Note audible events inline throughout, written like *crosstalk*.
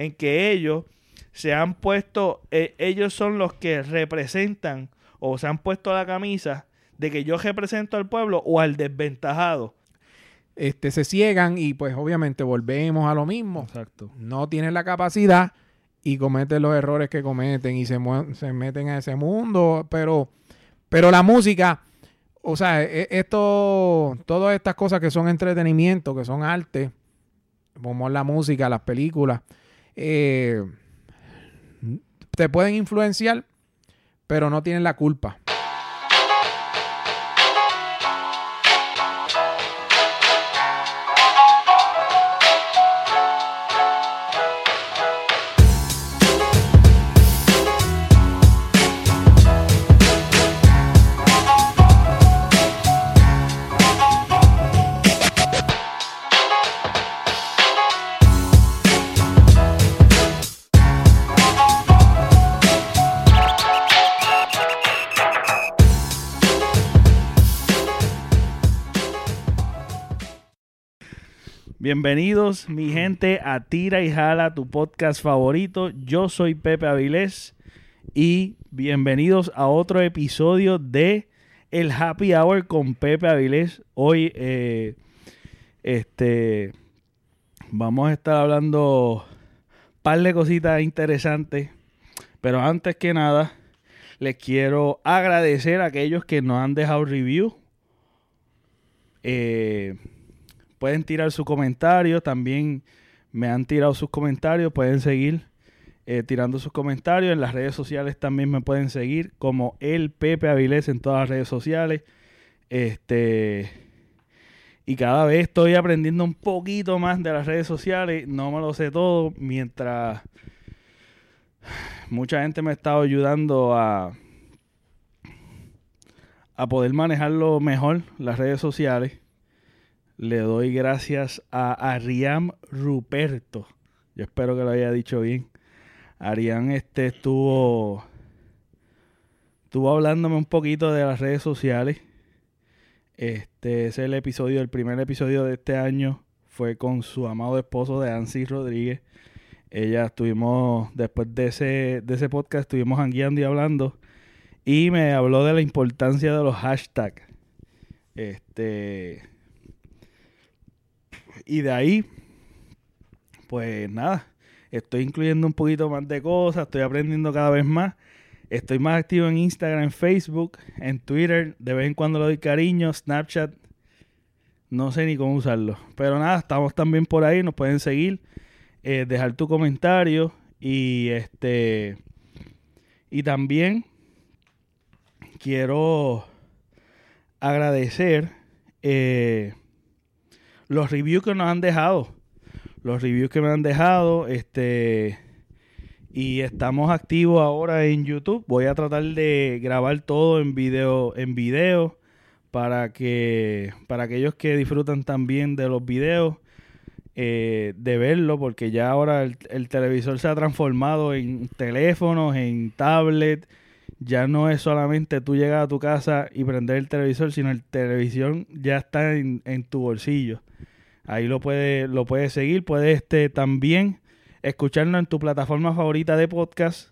en que ellos se han puesto, eh, ellos son los que representan o se han puesto la camisa de que yo represento al pueblo o al desventajado. Este, se ciegan y pues obviamente volvemos a lo mismo. Exacto. No tienen la capacidad y cometen los errores que cometen y se, se meten a ese mundo, pero, pero la música, o sea, e, esto, todas estas cosas que son entretenimiento, que son arte, como la música, las películas, eh, te pueden influenciar, pero no tienen la culpa. Bienvenidos, mi gente, a Tira y Jala, tu podcast favorito. Yo soy Pepe Avilés y bienvenidos a otro episodio de El Happy Hour con Pepe Avilés. Hoy, eh, este, vamos a estar hablando un par de cositas interesantes, pero antes que nada, les quiero agradecer a aquellos que nos han dejado review. Eh, pueden tirar su comentario. También me han tirado sus comentarios. Pueden seguir eh, tirando sus comentarios. En las redes sociales también me pueden seguir como el Pepe Avilés en todas las redes sociales. Este. Y cada vez estoy aprendiendo un poquito más de las redes sociales. No me lo sé todo. Mientras mucha gente me ha estado ayudando a, a poder manejarlo mejor, las redes sociales le doy gracias a Ariam Ruperto. Yo espero que lo haya dicho bien. Ariam este estuvo estuvo hablándome un poquito de las redes sociales. Este es el episodio, el primer episodio de este año fue con su amado esposo de Ansi Rodríguez. Ella estuvimos, después de ese, de ese podcast, estuvimos guiando y hablando. Y me habló de la importancia de los hashtags. Este y de ahí, pues nada, estoy incluyendo un poquito más de cosas, estoy aprendiendo cada vez más. Estoy más activo en Instagram, en Facebook, en Twitter. De vez en cuando le doy cariño, Snapchat. No sé ni cómo usarlo. Pero nada, estamos también por ahí. Nos pueden seguir. Eh, dejar tu comentario. Y este. Y también quiero agradecer eh, los reviews que nos han dejado. Los reviews que me han dejado. Este. Y estamos activos ahora en YouTube. Voy a tratar de grabar todo en video. En video. Para que. Para aquellos que disfrutan también de los videos. Eh, de verlo. Porque ya ahora el, el televisor se ha transformado en teléfonos, en tablet ya no es solamente tú llegar a tu casa y prender el televisor, sino el televisión ya está en, tu bolsillo. Ahí lo puedes lo puedes seguir. Puedes este, también escucharnos en tu plataforma favorita de podcast.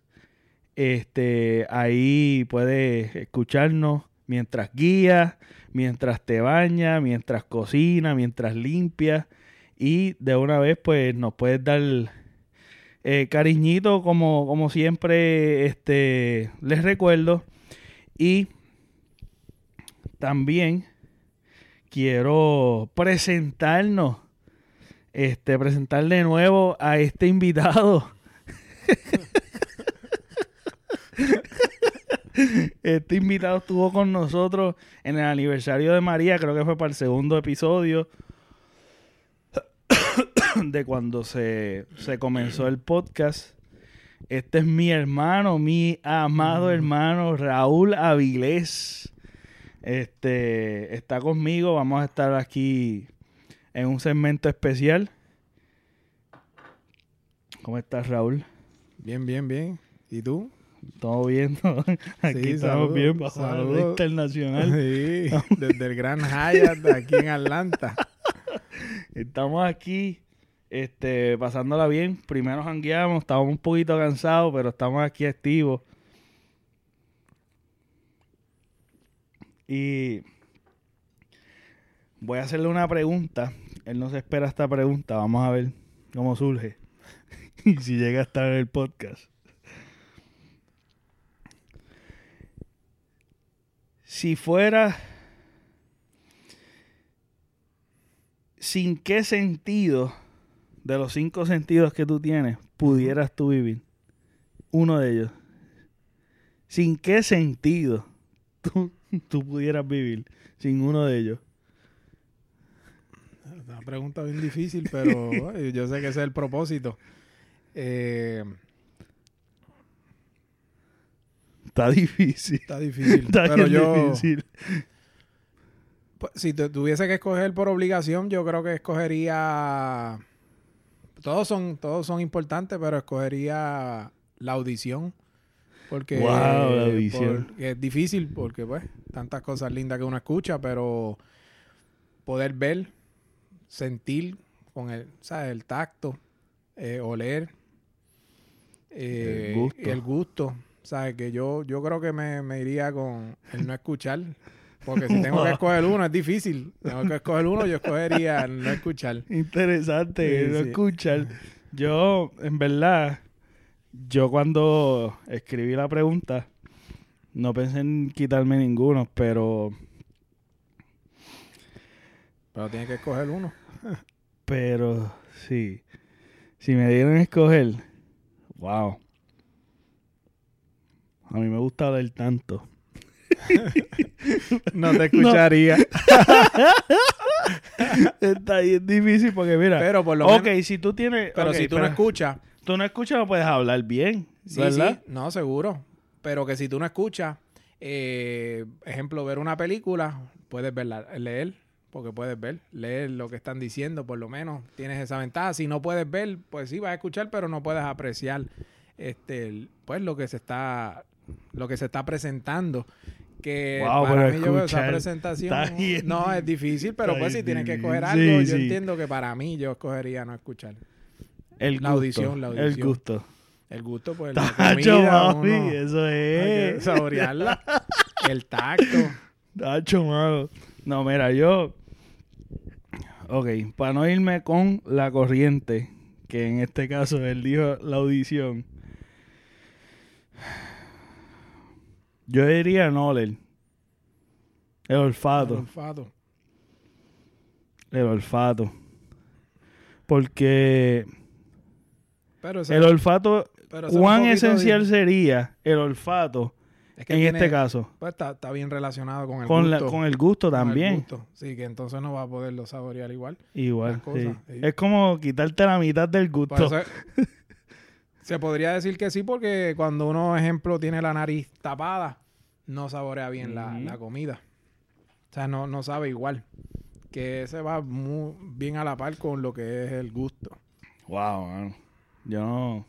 Este, ahí puedes escucharnos mientras guías, mientras te bañas, mientras cocinas, mientras limpias. Y de una vez, pues nos puedes dar eh, cariñito, como, como siempre este, les recuerdo. Y también quiero presentarnos, este, presentar de nuevo a este invitado. *laughs* Este invitado estuvo con nosotros en el aniversario de María, creo que fue para el segundo episodio de cuando se, se comenzó el podcast. Este es mi hermano, mi amado hermano Raúl Avilés. Este está conmigo. Vamos a estar aquí en un segmento especial. ¿Cómo estás, Raúl? Bien, bien, bien. ¿Y tú? Todo bien. *laughs* Aquí estamos bien bajo la internacional. *laughs* Sí, desde el Gran Hyatt aquí en Atlanta. *laughs* Estamos aquí este, pasándola bien. Primero jangueamos, estábamos un poquito cansados, pero estamos aquí activos. Y voy a hacerle una pregunta. Él no se espera esta pregunta. Vamos a ver cómo surge. *laughs* y si llega a estar en el podcast. Si fuera... ¿Sin qué sentido de los cinco sentidos que tú tienes pudieras tú vivir? Uno de ellos. ¿Sin qué sentido tú, tú pudieras vivir sin uno de ellos? Una pregunta bien difícil, pero *laughs* yo sé que ese es el propósito. Eh, Está difícil. está difícil. Está pero yo, difícil. pues, si tu- tuviese que escoger por obligación, yo creo que escogería. Todos son, todos son importantes, pero escogería la audición. Porque, Wow, la audición. porque es difícil, porque pues, tantas cosas lindas que uno escucha, pero poder ver, sentir con el, ¿sabes? el tacto, eh, oler, eh, El gusto. el gusto. ¿Sabes? Que yo, yo creo que me, me iría con el no escuchar. Porque si tengo que *laughs* escoger uno, es difícil. Tengo que escoger uno, yo escogería no escuchar. Interesante Sí, no sí. escuchar. Yo, en verdad, yo cuando escribí la pregunta, no pensé en quitarme ninguno, pero, Pero tienes que escoger uno. pero sí. Si me dieran a escoger, wow. A mí me gusta hablar tanto. *laughs* No te escucharía. *laughs* Está bien difícil porque mira, Pero por lo ok, menos. si tú tienes, Pero ok, si tú no escuchas. tú no escuchas no puedes hablar bien, Sí, ¿verdad? sí. No, seguro. Pero que si tú no escuchas, eh, ejemplo, ver una película, puedes verla, leer, porque puedes ver, leer lo que están diciendo, por lo menos tienes esa ventaja. Si no puedes ver, pues sí vas a escuchar, pero no puedes apreciar este el- pues lo que se está lo que se está presentando. Que Wow, para mí yo veo esa presentación no es difícil, pero pues si tienes que escoger algo, Sí, yo sí. entiendo que para mí yo escogería no escuchar. El La gusto, audición, la El audición. gusto. El gusto, pues la comida, mami, uno- eso es. saborearla. *laughs* El tacto. Tacho, mano. No, mira, yo. Ok, para no irme con la corriente, que en este caso él dijo la audición. Yo diría Noler. El El olfato. olfato. El olfato. Porque Pero el olfato, pero ¿cuán esencial sería el olfato es que en tiene- este caso? Pues está, está bien relacionado con el Con, la- gusto. con el gusto el también. gusto. Sí, que entonces no va a poderlo saborear igual. Igual, las cosas, sí. sí. Es como quitarte la mitad del gusto. Por eso- *laughs* se podría decir que sí, porque cuando uno, ejemplo, tiene la nariz tapada, no saborea bien la, la comida. O sea, no, no sabe igual. Que se va muy bien a la par con lo que es el gusto. Wow, mano. Yo no.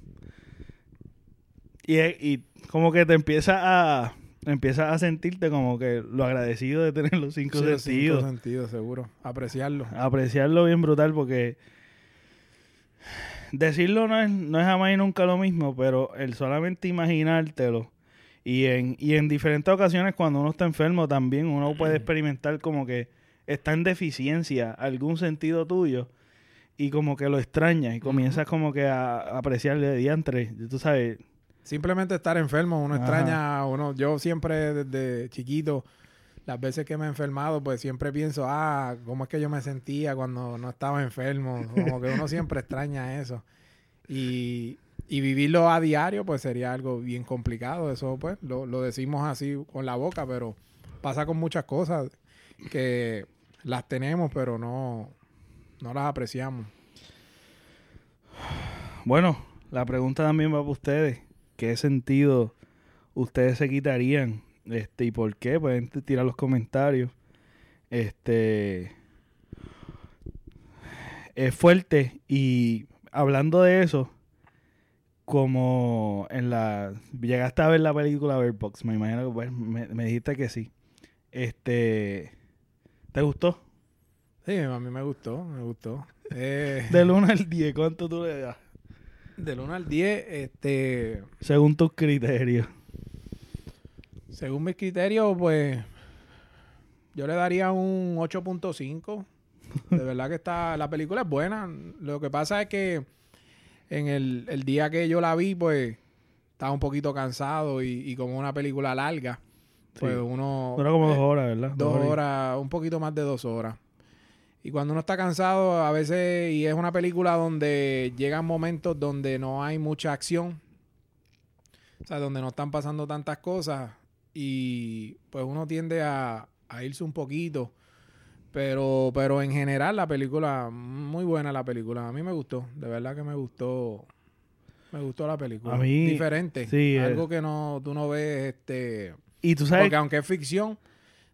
Y, y como que te empieza a. Empiezas a sentirte como que lo agradecido de tener los cinco Sí, los sentidos. cinco sentidos, seguro. Apreciarlo. Apreciarlo bien brutal porque. Decirlo no es, no es jamás y nunca lo mismo, pero el solamente imaginártelo. Y en, y en diferentes ocasiones cuando uno está enfermo también uno puede experimentar como que está en deficiencia algún sentido tuyo y como que lo extrañas y comienzas como que a, a apreciarle de diantre. Tú sabes, Simplemente estar enfermo, uno Ajá. extraña, uno, yo siempre desde chiquito, las veces que me he enfermado, pues siempre pienso, ah, cómo es que yo me sentía cuando no estaba enfermo, como que uno siempre *laughs* extraña eso. Y, y vivirlo a diario, pues sería algo bien complicado, eso pues lo, lo decimos así con la boca, pero pasa con muchas cosas que las tenemos, pero no, no las apreciamos. bueno, la pregunta también va para ustedes. ¿Qué sentido ustedes se quitarían? Este, ¿y por qué? Pueden tirar los comentarios. Este es fuerte y hablando de eso, como en la llegaste a ver la película Bird Box, me imagino que pues, me, me dijiste que sí. Este ¿te gustó? Sí, a mí me gustó, me gustó. *laughs* Eh, Del 1 al 10, ¿cuánto tú le das? del 1 al 10, este, Según tus criterios. Según mis criterios, pues yo le daría un 8.5. De verdad que está, la película es buena. Lo que pasa es que en el, el día que yo la vi, pues estaba un poquito cansado y, y como una película larga, pues Sí. uno... Dura como eh, dos horas, ¿verdad? Dos horas, un poquito más de dos horas. Y cuando uno está cansado, a veces, y es una película donde llegan momentos donde no hay mucha acción, o sea, donde no están pasando tantas cosas, y pues uno tiende a, a irse un poquito. Pero, pero en general la película, muy buena la película. A mí me gustó, de verdad que me gustó. Me gustó la película. A mí, Diferente. sí, algo que no, tú no ves, este... Y tú sabes Porque aunque es ficción,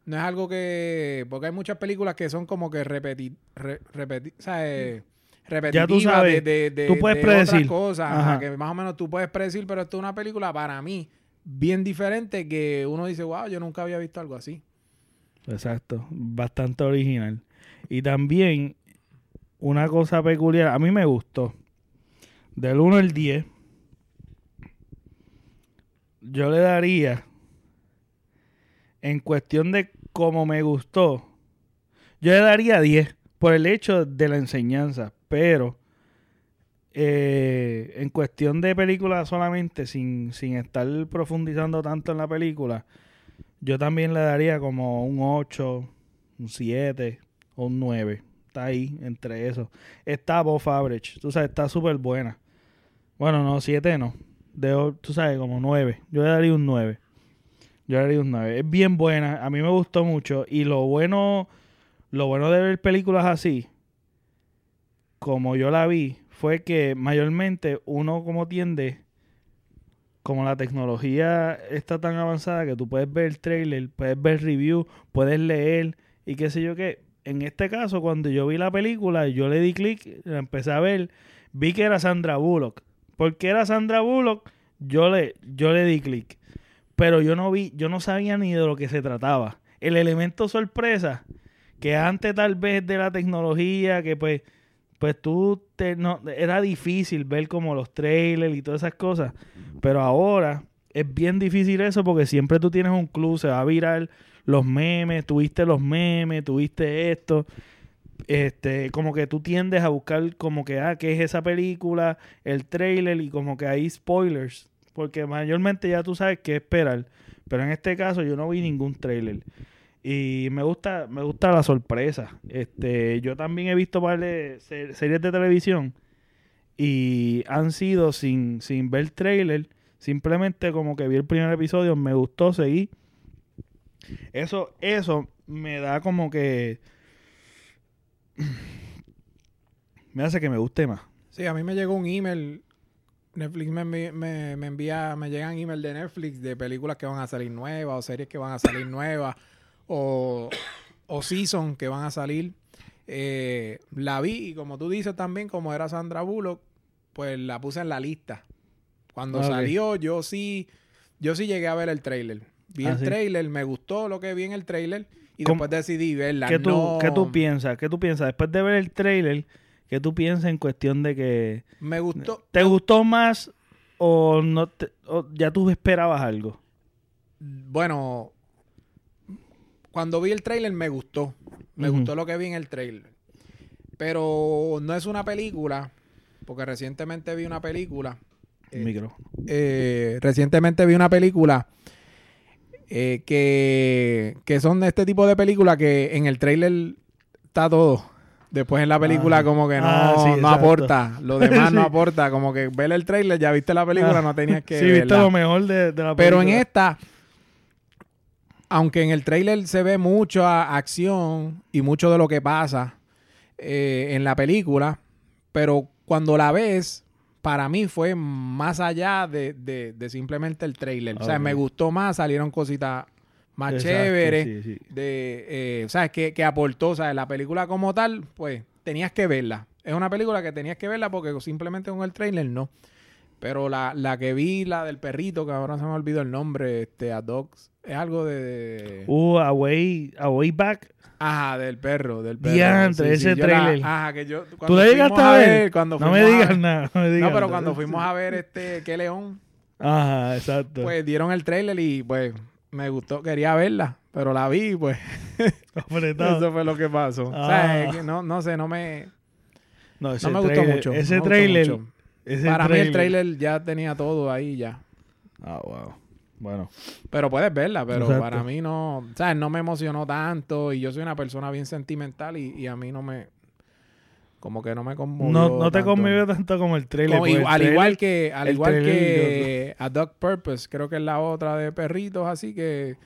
no es algo que... Porque hay muchas películas que son como que repetir... Re, repeti- o sea, eh, repetitivas sabes, de, de, de- tú puedes de otras predecir. cosas. ajá, Ajá. que más o menos tú puedes predecir, pero esto es una película para mí bien diferente que uno dice, wow, yo nunca había visto algo así. Exacto, bastante original. Y también una cosa peculiar, a mí me gustó. Del 1 al 10, yo le daría, en cuestión de cómo me gustó, yo le daría 10 por el hecho de la enseñanza, pero eh, en cuestión de película solamente, sin, sin estar profundizando tanto en la película, yo también le daría como un 8, un 7 o un 9. Está ahí, entre esos. Está above average. Tú sabes, está súper buena. Bueno, no, 7 no. De, tú sabes, como 9. Yo le daría un 9. Yo le daría un 9. Es bien buena. A mí me gustó mucho. Y lo bueno, lo bueno de ver películas así, como yo la vi, fue que mayormente uno como tiende como la tecnología está tan avanzada que tú puedes ver el trailer, puedes ver review, puedes leer y qué sé yo qué. En este caso, cuando yo vi la película, yo le di clic, la empecé a ver, vi que era Sandra Bullock. Porque era Sandra Bullock, yo le, yo le di clic. Pero yo no vi, yo no sabía ni de lo que se trataba. El elemento sorpresa, que antes tal vez de la tecnología, que pues, pues tú te, no, era difícil ver como los trailers y todas esas cosas. Pero ahora es bien difícil eso porque siempre tú tienes un club, se va a virar los memes, tuviste los memes, tuviste esto. Este, como que tú tiendes a buscar como que, ah, ¿qué es esa película? El trailer y como que hay spoilers. Porque mayormente ya tú sabes qué esperar. Pero en este caso yo no vi ningún trailer. Y me gusta, me gusta la sorpresa. Este, yo también he visto varias se- series de televisión y han sido sin, sin ver trailer, simplemente como que vi el primer episodio, me gustó, seguí. Eso, eso me da como que me hace que me guste más. Sí, a mí me llegó un email. Netflix me, envi- me, me envía, me llegan email de Netflix de películas que van a salir nuevas o series que van a salir nuevas o, o season que van a salir. Eh, la vi y como tú dices también, como era Sandra Bullock, pues la puse en la lista. Cuando salió, yo sí, yo sí llegué a ver el trailer. Vi Ah, el sí. trailer, me gustó lo que vi en el trailer y ¿Cómo- después decidí verla. ¿Qué tú, No- ¿Qué tú piensas? ¿Qué tú piensas? Después de ver el trailer, ¿qué tú piensas en cuestión de que Me gustó. te gustó más o no te- o ya tú esperabas algo? Bueno, cuando vi el trailer me gustó. Me gustó lo que vi en el trailer. Pero no es una película, porque recientemente vi una película. El eh, micrófono. eh, recientemente vi una película eh, que, que son de este tipo de películas que en el trailer está todo. Después en la película Ah. como que no, Ah, sí, no exacto. aporta. Lo demás no *laughs* aporta. Como que ver el trailer, ya viste la película, Ah, no tenías que sí, viste lo mejor de, de la película. Pero en esta, aunque en el trailer se ve mucha acción y mucho de lo que pasa eh, en la película, pero cuando la ves, para mí fue más allá de, de- de simplemente el trailer. O sea, me gustó más, salieron cositas más Exacto, chéveres, sí, sí. de, eh, ¿sabes? Que, que aportó, o sea, la película como tal, pues tenías que verla. Es una película que tenías que verla porque simplemente con el trailer no. Pero la, la que vi, la del perrito, que ahora se me olvidó el nombre, este, a Dogs, es algo de... Uh, Away, Away Back. Ajá, del perro, del perro. Diantre, ese yo la- trailer. ajá, que yo... ¿Tú le llegaste a ver? cuando No me digas nada. No, me digas No, pero cuando fuimos a ver este, qué león, Ajá, exacto. pues dieron el trailer y pues me gustó, quería verla, pero la vi pues *laughs* eso fue lo que pasó. O sea, Ah. es que no, no sé, no me, no, ese no me gustó trailer- mucho. no Ese me gustó trailer. mucho. Ese Para mí el trailer ya tenía todo ahí ya. Ah, wow. Bueno. Pero puedes verla, pero Exacto. para mí no, ¿sabes? No me emocionó tanto y yo soy una persona bien sentimental y, y a mí no me, como que no me conmovió No, no te tanto. conmovió tanto como el trailer. Como el al trailer- igual que, al igual que a Dog Purpose, creo que es la otra de perritos, así que,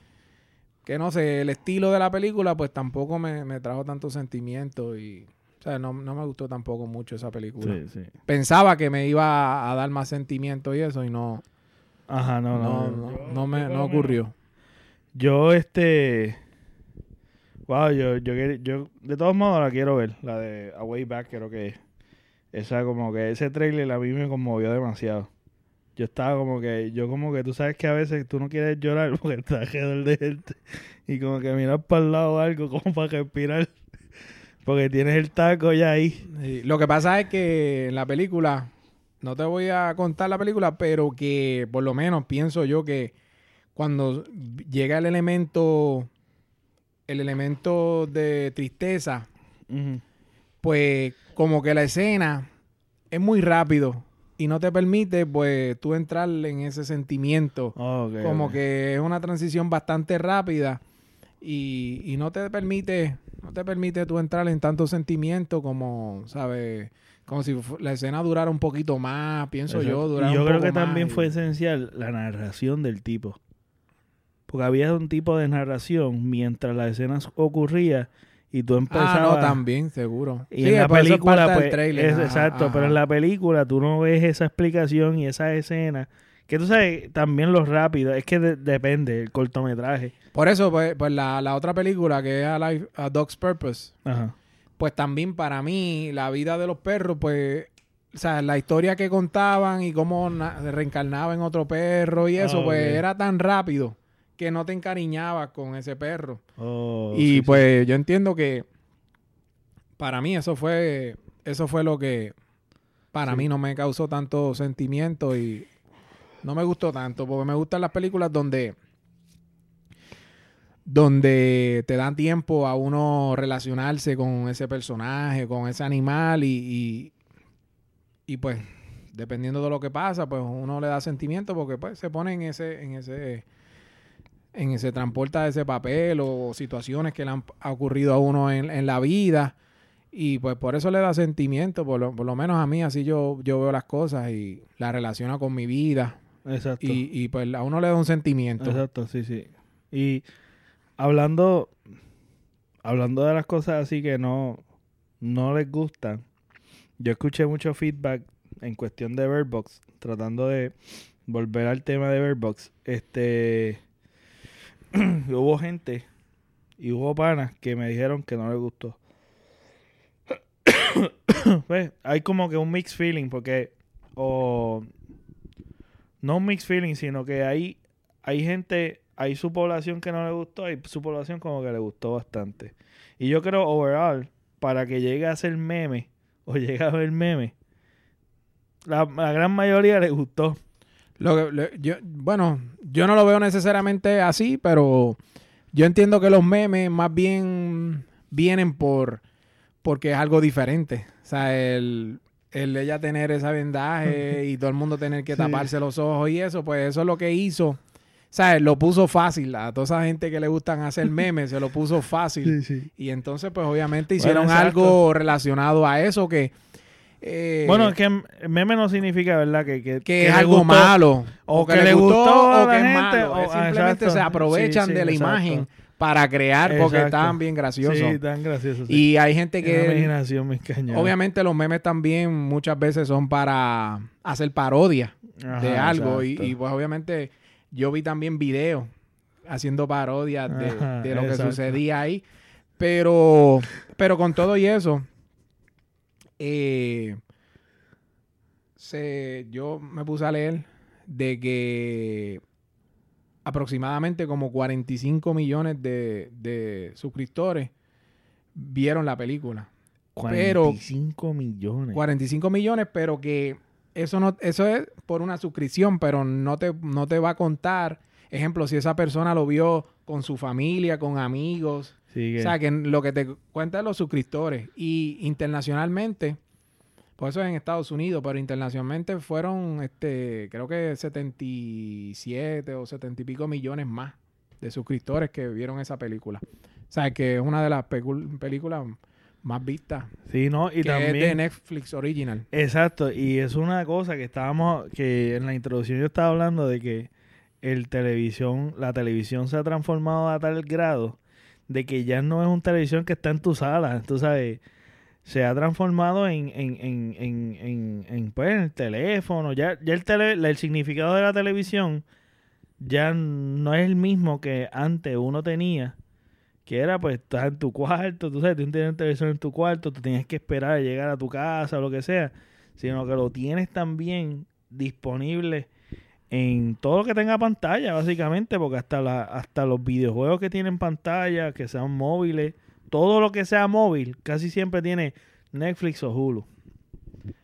que no sé, el estilo de la película pues tampoco me, me trajo tanto sentimiento y, o sea, no, no me gustó tampoco mucho esa película. Sí, sí. Pensaba que me iba a dar más sentimiento y eso y no, Ajá, no, no, no. no, Yo- no me, no ocurrió. Yo, este. Wow, yo, yo, yo de todos modos la quiero ver. La de A Way Back, creo que esa, como que ese trailer a mí me conmovió demasiado. Yo estaba como que, yo como que tú sabes que a veces tú no quieres llorar *laughs* porque estás alrededor de gente y como que miras para el lado o algo como para respirar porque tienes el taco ya ahí. Sí, Lo que pasa es que en la película, no te voy a contar la película, pero que por lo menos pienso yo que cuando llega el elemento, el elemento de tristeza, pues como que la escena es muy rápido y no te permite pues tú entrar en ese sentimiento. Como que es una transición bastante rápida y, y no te permite no te permite tú entrar en tanto sentimiento como sabes como si la escena durara un poquito más pienso yo durara yo un creo poco que también fue esencial la narración del tipo. Porque había un tipo de narración mientras la escena ocurría y tú empezabas... ah no también seguro Y Sí, en la película, pues, trailer. es Ajá, exacto, pero en la película tú no ves esa explicación y esa escena. Que tú sabes, también lo rápido, es que de- depende el cortometraje. por eso pues, pues la, la otra película que es A, Life- A Dog's Purpose Ajá. pues también para mí la vida de los perros, pues, o sea, la historia que contaban y cómo reencarnaba en otro perro y eso, Ah, pues era tan rápido que no te encariñabas con ese perro. Oh, y sí, sí. pues yo entiendo que para mí eso fue, eso fue lo que para Sí. mí no me causó tanto sentimiento y no me gustó tanto, porque me gustan las películas donde donde te dan tiempo a uno relacionarse con ese personaje, con ese animal y, y, pues dependiendo de lo que pasa, pues uno le da sentimiento porque pues se pone en ese en ese en ese transporta ese papel o situaciones que le han ha ocurrido a uno en, en la vida y pues por eso le da sentimiento, por lo, por lo menos a mí así yo, yo veo las cosas y la relaciona con mi vida Exacto. y, y pues a uno le da un sentimiento. Exacto, sí, sí. Y hablando, hablando de las cosas así que no, no les gustan, yo escuché mucho feedback en cuestión de Bird Box, tratando de volver al tema de Bird Box. Este, *clears throat* hubo gente y hubo panas que me dijeron que no les gustó. *coughs* pues, hay como que un mixed feeling porque o no mixed feeling, sino que hay hay gente, hay su población que no le gustó, hay su población como que le gustó bastante. Y yo creo overall para que llegue a ser meme *laughs* o llegue a ver meme, la, gran mayoría le gustó. Lo- yo, bueno, yo no lo veo necesariamente así, pero yo entiendo que los memes más bien vienen por porque es algo diferente. O sea, el, el de ella tener ese vendaje y todo el mundo tener que Sí. taparse los ojos y eso, pues eso es lo que hizo. Sea, lo puso fácil. A toda esa gente que le gustan hacer *laughs* memes, se lo puso fácil. sí. Y entonces, pues obviamente hicieron algo relacionado a eso que... eh, Bueno, es que meme no significa, ¿verdad? Que, que, es algo gustó. malo o que le gustó o que es gente, malo. o- Es ah, simplemente exacto. se aprovechan Sí, sí, de la exacto. imagen para crear porque estaban bien graciosos. Sí, tan gracioso. sí. Y hay gente que imaginación muy cañona. obviamente los memes también muchas veces son para hacer parodia Ajá, de algo y, pues obviamente yo vi también videos haciendo parodias de, Ajá, de lo que sucedía ahí. Pero, pero con todo y eso, eh, se, yo me puse a leer de que aproximadamente como 45 millones de, de suscriptores vieron la película. Pero- 45 millones. 45 millones, pero que eso no, eso es por una suscripción, pero no te, no te va a contar. Ejemplo, si esa persona lo vio con su familia, con amigos. O sea, que lo que te cuenta es los suscriptores. Y internacionalmente, por eso es en Estados Unidos, pero internacionalmente fueron, este, creo que 77 o 70 y pico millones más de suscriptores que vieron esa película. O sea, que es una de las películas más vistas. sí, no, y que es de también... Netflix Original. Exacto, y es una cosa que estábamos, que en la introducción yo estaba hablando de que el televisión, la televisión se ha transformado a tal grado de que ya no es una televisión que está en tu sala, tú sabes, se ha transformado en, en, en, en, pues, en el teléfono, ya, ya el, tele, el significado de la televisión ya no es el mismo que antes uno tenía, que era pues estás en tu cuarto, tú sabes, tú tienes televisión en tu cuarto, tú tenías que esperar a llegar a tu casa o lo que sea, sino que lo tienes también disponible en todo lo que tenga pantalla, básicamente, porque hasta la, hasta los videojuegos que tienen pantalla, que sean móviles, todo lo que sea móvil, casi siempre tiene Netflix o Hulu.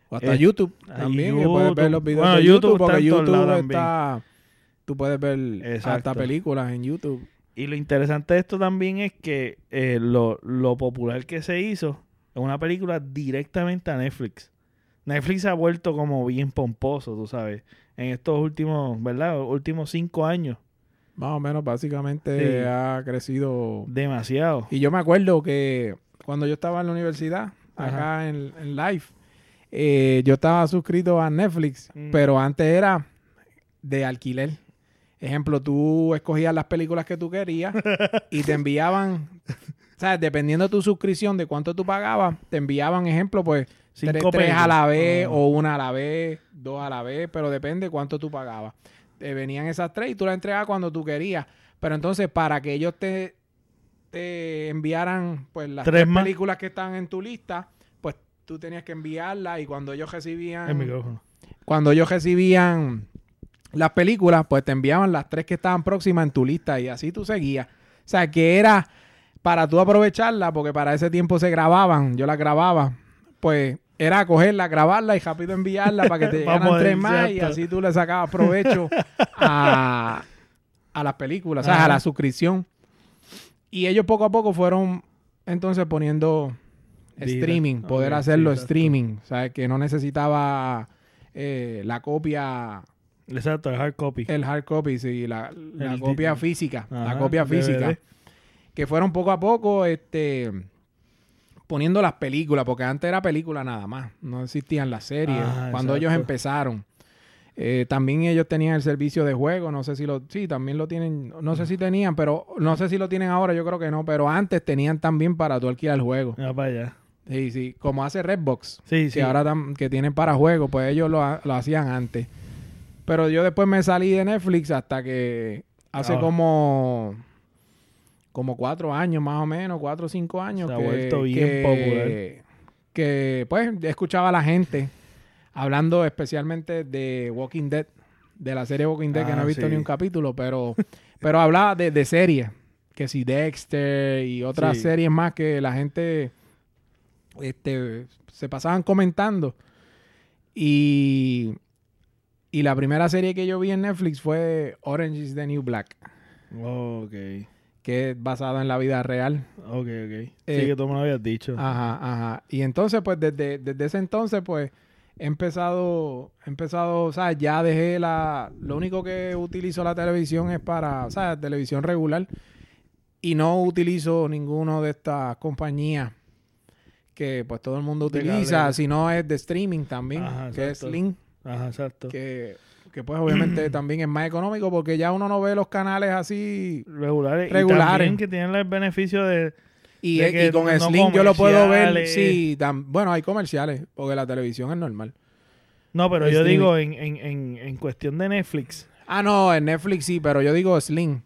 O hasta Eh, YouTube también, que puedes ver YouTube. los videos Bueno, de YouTube YouTube, porque YouTube está... Tú puedes ver Exacto. hasta películas en YouTube. Y lo interesante de esto también es que eh, lo, lo popular que se hizo es una película directamente a Netflix. Netflix se ha vuelto como bien pomposo, tú sabes, en estos últimos, ¿verdad? Últimos cinco años. Más o menos, básicamente Sí. ha crecido. Demasiado. Y yo me acuerdo que cuando yo estaba en la universidad, Ajá. acá en, en Live, eh, yo estaba suscrito a Netflix, Mm. pero antes era de alquiler. Ejemplo, tú escogías las películas que tú querías *laughs* y te enviaban, ¿sabes? Dependiendo de tu suscripción, de cuánto tú pagabas, te enviaban, ejemplo, pues tres, Cinco tres a la vez Ah. o una a la vez, dos a la vez, pero depende cuánto tú pagabas. Te venían esas tres y tú las entregabas cuando tú querías. Pero entonces, para que ellos te, te enviaran pues las Tres películas que están en tu lista, pues tú tenías que enviarlas y cuando ellos recibían El micrófono. cuando ellos recibían las películas, pues te enviaban las tres que estaban próximas en tu lista y así tú seguías. O sea, que era para tú aprovecharla, porque para ese tiempo se grababan, yo las grababa, pues era cogerla, grabarla y rápido enviarla para que te *laughs* llegaran tres más y así tú le sacabas provecho a, a las películas, o sea, a la suscripción. Y ellos poco a poco fueron entonces poniendo streaming, poder hacerlo sí, streaming, o sea, que no necesitaba eh, la copia, Exacto, el hard copy. el hard copy, sí, la, la copia física, la copia física, DVD. que fueron poco a poco, este, poniendo las películas, porque antes era película nada más, no existían las series, Ah, cuando ellos empezaron. Eh, también ellos tenían el servicio de juego, no sé si lo, sí, también lo tienen, no sé si tenían, pero no sé si lo tienen ahora, yo creo que no, pero antes tenían también para tú alquilar el juego. Ya para allá. Sí, sí, como hace Redbox, Sí, que sí. ahora tam- que tienen para juego, pues ellos lo, lo hacían antes. Pero yo después me salí de Netflix hasta que hace Ah. como como cuatro años más o menos, cuatro o cinco años. Se ha que, vuelto bien que- popular. Que pues escuchaba a la gente hablando especialmente de Walking Dead, de la serie Walking Dead, que no Ah, he visto sí. ni un capítulo, pero, *laughs* pero hablaba de, de series, que si Dexter y otras Sí. series más que la gente este, se pasaban comentando. Y, y la primera serie que yo vi en Netflix fue Orange is the New Black, Ok, que es basada en la vida real. ok, ok. Eh, sí, que tú me lo habías dicho. Ajá, ajá. Y entonces, pues, desde, desde ese entonces, pues, he empezado, he empezado, o sea, ya dejé la, lo único que utilizo la televisión es para, o sea, televisión regular. Y no utilizo ninguno de estas compañías que, pues, todo el mundo utiliza, sino es de streaming también, Ajá, que es. Sling, Ajá, exacto. que, que, pues, obviamente *clears throat* también es más económico porque ya uno no ve los canales así Regulares. Regulares. Y también que tienen el beneficio de... Y, De y con no Sling yo lo puedo ver. Sí, tam- bueno, hay comerciales, porque la televisión es normal. No, pero yo streaming. digo en, en, en, en cuestión de Netflix. Ah, no, en Netflix sí, pero yo digo Sling.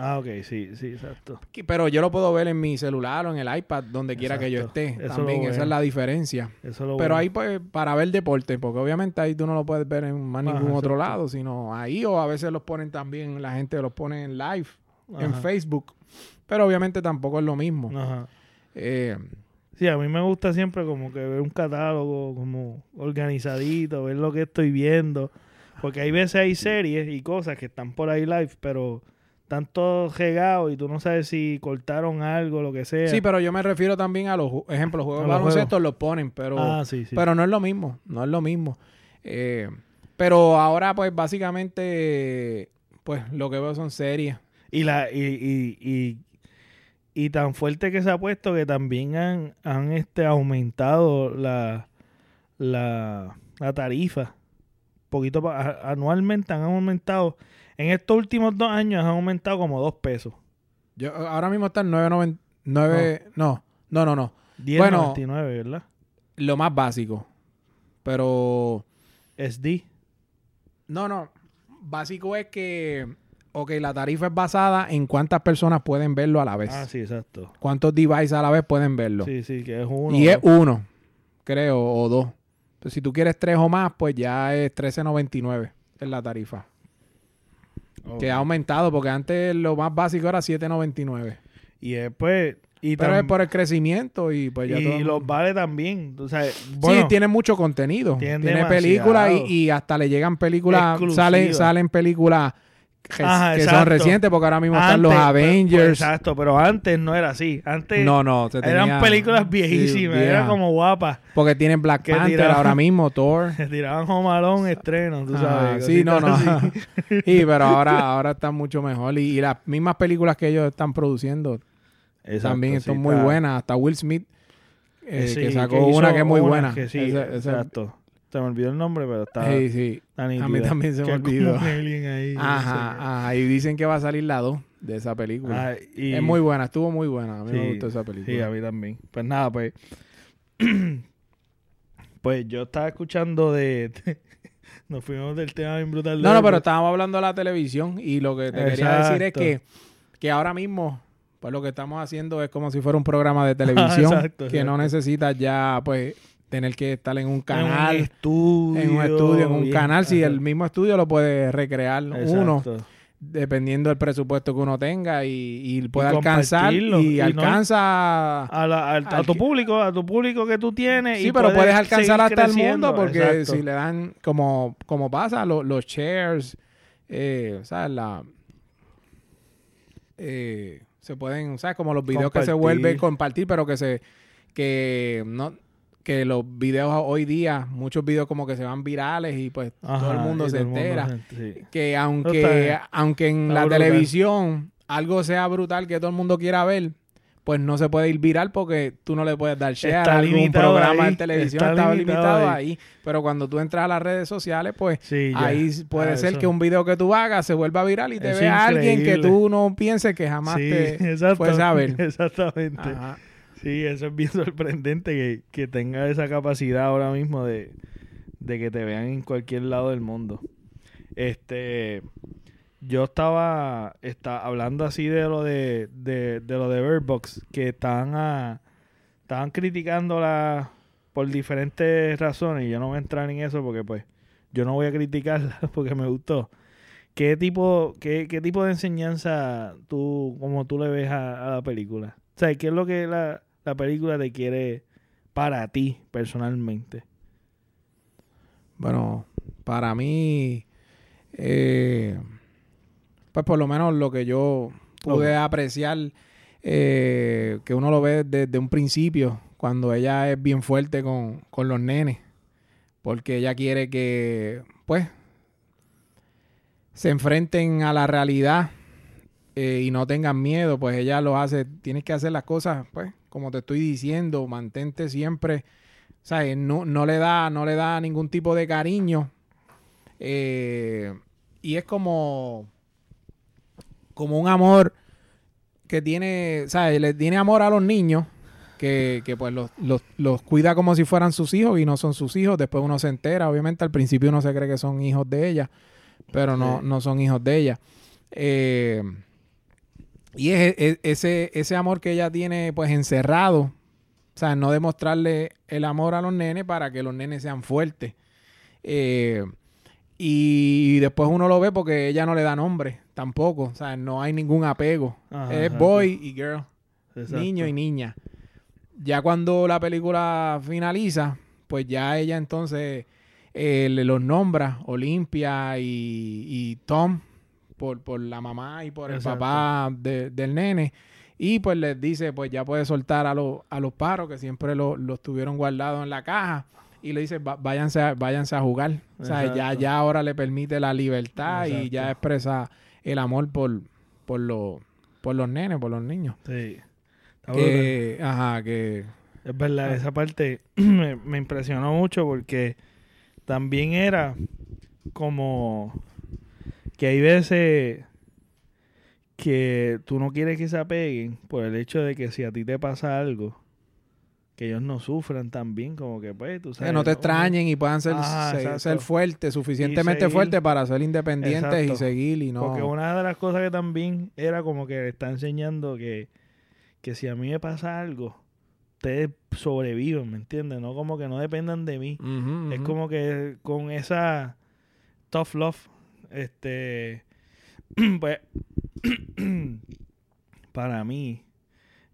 Ah, ok, sí, sí, exacto. Pero yo lo puedo ver en mi celular o en el iPad, donde quiera que yo esté. Eso También esa es la diferencia. Eso lo Pero bueno. ahí, pues, para ver deporte, porque obviamente ahí tú no lo puedes ver en más Ajá, ningún otro exacto. lado, sino ahí o a veces los ponen también, la gente los pone en live, en. Facebook. Pero obviamente tampoco es lo mismo. Ajá. Eh, Sí, a mí me gusta siempre como que ver un catálogo como organizadito, ver lo que estoy viendo. Porque hay veces hay series y cosas que están por ahí live, pero están todos regados y tú no sabes si cortaron algo, lo que sea. sí, pero yo me refiero también a los ejemplos, juegos de baloncesto los ponen, pero, ah, sí, sí. pero no es lo mismo, no es lo mismo. Eh, pero ahora, pues, básicamente, pues, lo que veo son series. Y, la, y, y, y, y tan fuerte que se ha puesto que también han, han este, aumentado la, la, la tarifa. Poquito anualmente han aumentado. En estos últimos dos años han aumentado como dos pesos. Yo, ahora mismo están 9.99, no, no, no, no. 10.99, ¿verdad? Lo más básico. Pero SD. No, no. Básico es que, ok, la tarifa es basada en cuántas personas pueden verlo a la vez. Ah, sí, exacto. Cuántos devices a la vez pueden verlo. Sí, sí, que es uno. y es ¿no? uno, creo, o dos. Pero si tú quieres tres o más, pues ya es 13.99 es la tarifa. Que ha aumentado, porque antes lo más básico era 7.99. Y después... Y, Pero es por el crecimiento y pues ya y todo- los vale también. O sea, bueno, sí, tiene mucho contenido. Tiene películas y, y hasta le llegan películas, salen, salen películas Ajá, que son recientes porque ahora mismo están los Antes, pues, Avengers. pues, exacto, pero antes no era así. Antes no, no, se eran tenía- películas viejísimas, sí, eran como guapas. Porque tienen Black Panther tiraban- ahora mismo, *laughs* Thor. Se tiraban Home estrenos, tú Ah, sabes. sí, no, no. así. *laughs* sí, pero ahora, ahora están mucho mejor. Y, y las mismas películas que ellos están produciendo Exacto, también sí, son muy buenas. Hasta Will Smith, eh, eh, que sacó una que es muy buena. que sí, Ese- ese- exacto. Se me olvidó el nombre, pero está sí, sí. tan A mí también se me olvidó. ahí, Ajá, sé. ajá. Y dicen que va a salir la 2 de esa película. Ah, y- Es muy buena, estuvo muy buena. A mí me Sí, gustó esa Sí, película. a mí también. Pues nada, pues. *clears throat* pues yo estaba escuchando de. *laughs* nos fuimos del tema bien brutal. no, no, pero estábamos hablando de la televisión y lo que te quería decir es que, que ahora mismo, pues lo que estamos haciendo es como si fuera un programa de *laughs* televisión Exacto, que no necesitas ya, pues, tener que estar en un En canal, un estudio. en un estudio, en un bien, canal. Si el mismo estudio lo puede recrear uno, Exacto. dependiendo del presupuesto que uno tenga y, y puede Y alcanzar y, no- alcanza... A, la- al- a Al tu público, a tu público que tú tienes. Sí, y pero puedes alcanzar hasta el mundo porque Exacto. si le dan, como, como pasa, lo- los shares, eh, ¿sabes? La, eh, se pueden, ¿sabes? Como los videos que se vuelven compartir, pero que se, que no, que los videos hoy día, muchos videos como que se van virales y pues todo el mundo se mundo entera. sí. Que aunque, está- aunque en la brutal. televisión algo sea brutal que todo el mundo quiera ver, pues no se puede ir viral porque tú no le puedes dar share Está a algún programa ahí, de televisión, está está, limitado limitado ahí. ahí. Pero cuando tú entras a las redes sociales, pues Sí, ya. ahí puede Ah, ser eso. que un video que tú hagas se vuelva viral y te vea alguien que tú no pienses que jamás Sí, te *laughs* fuese a ver. *laughs* Exactamente. Ajá. Sí, eso es bien *laughs* sorprendente que, que tenga esa capacidad ahora mismo de, de que te vean en cualquier lado del mundo. Este, yo estaba, está hablando así de lo de, de, de lo de Bird Box, que estaban a, estaban criticándola por diferentes razones y yo no voy a entrar en eso porque pues yo no voy a criticarla *laughs* porque me gustó. ¿Qué tipo, qué, qué tipo de enseñanza tú, como tú le ves a, a la película? O sea, ¿qué es lo que la, la película te quiere para ti personalmente? Bueno, para mí, eh, pues por lo menos lo que yo pude apreciar, eh, que uno lo ve desde un principio, cuando ella es bien fuerte con, con los nenes, porque ella quiere que, pues, se enfrenten a la realidad eh, y no tengan miedo, pues ella lo hace, tienes que hacer las cosas, pues, como te estoy diciendo, mantente siempre, ¿sabes? No, no le da, no le da ningún tipo de cariño. eh, y es como, como un amor que tiene, ¿sabes? Le tiene amor a los niños, que, que pues los, los, los cuida como si fueran sus hijos y no son sus hijos. Después uno se entera, obviamente al principio uno se cree que son hijos de ella, pero no, no son hijos de ella. Eh, y es, es- ese, ese amor que ella tiene pues encerrado. O sea, no demostrarle el amor a los nenes para que los nenes sean fuertes. Eh, y después uno lo ve porque ella no le da nombre tampoco. O sea, no hay ningún apego. Ajá, es boy y girl. Exacto. Niño y niña. Ya cuando la película finaliza, pues ya ella entonces eh, le los nombra, Olimpia y, y Tom, por, por la mamá y por el papá de- del nene. Y pues les dice, pues ya puede soltar a, los a los paros que siempre lo- los tuvieron guardados en la caja. Y le dice, "Va- váyanse, a, váyanse a jugar. O sea, ya, ya ahora le permite la libertad y ya expresa el amor por, por, los por los nenes, por los niños. Sí. Que, ajá, que... Es verdad, esa parte *clears throat* me, me impresionó mucho porque también era como que hay veces que tú no quieres que se apeguen por el hecho de que si a ti te pasa algo, que ellos no sufran también, como que pues tú sabes. que no te extrañen y puedan ser, Ajá, se- exacto. ser fuertes, suficientemente fuertes para ser independientes y seguir y no... Porque una de las cosas que también era como que le está enseñando que, que si a mí me pasa algo, ustedes sobreviven, ¿me entiendes? No como que no dependan de mí. Es como que con esa tough love, este, *clears throat* pues, *clears throat* para mí,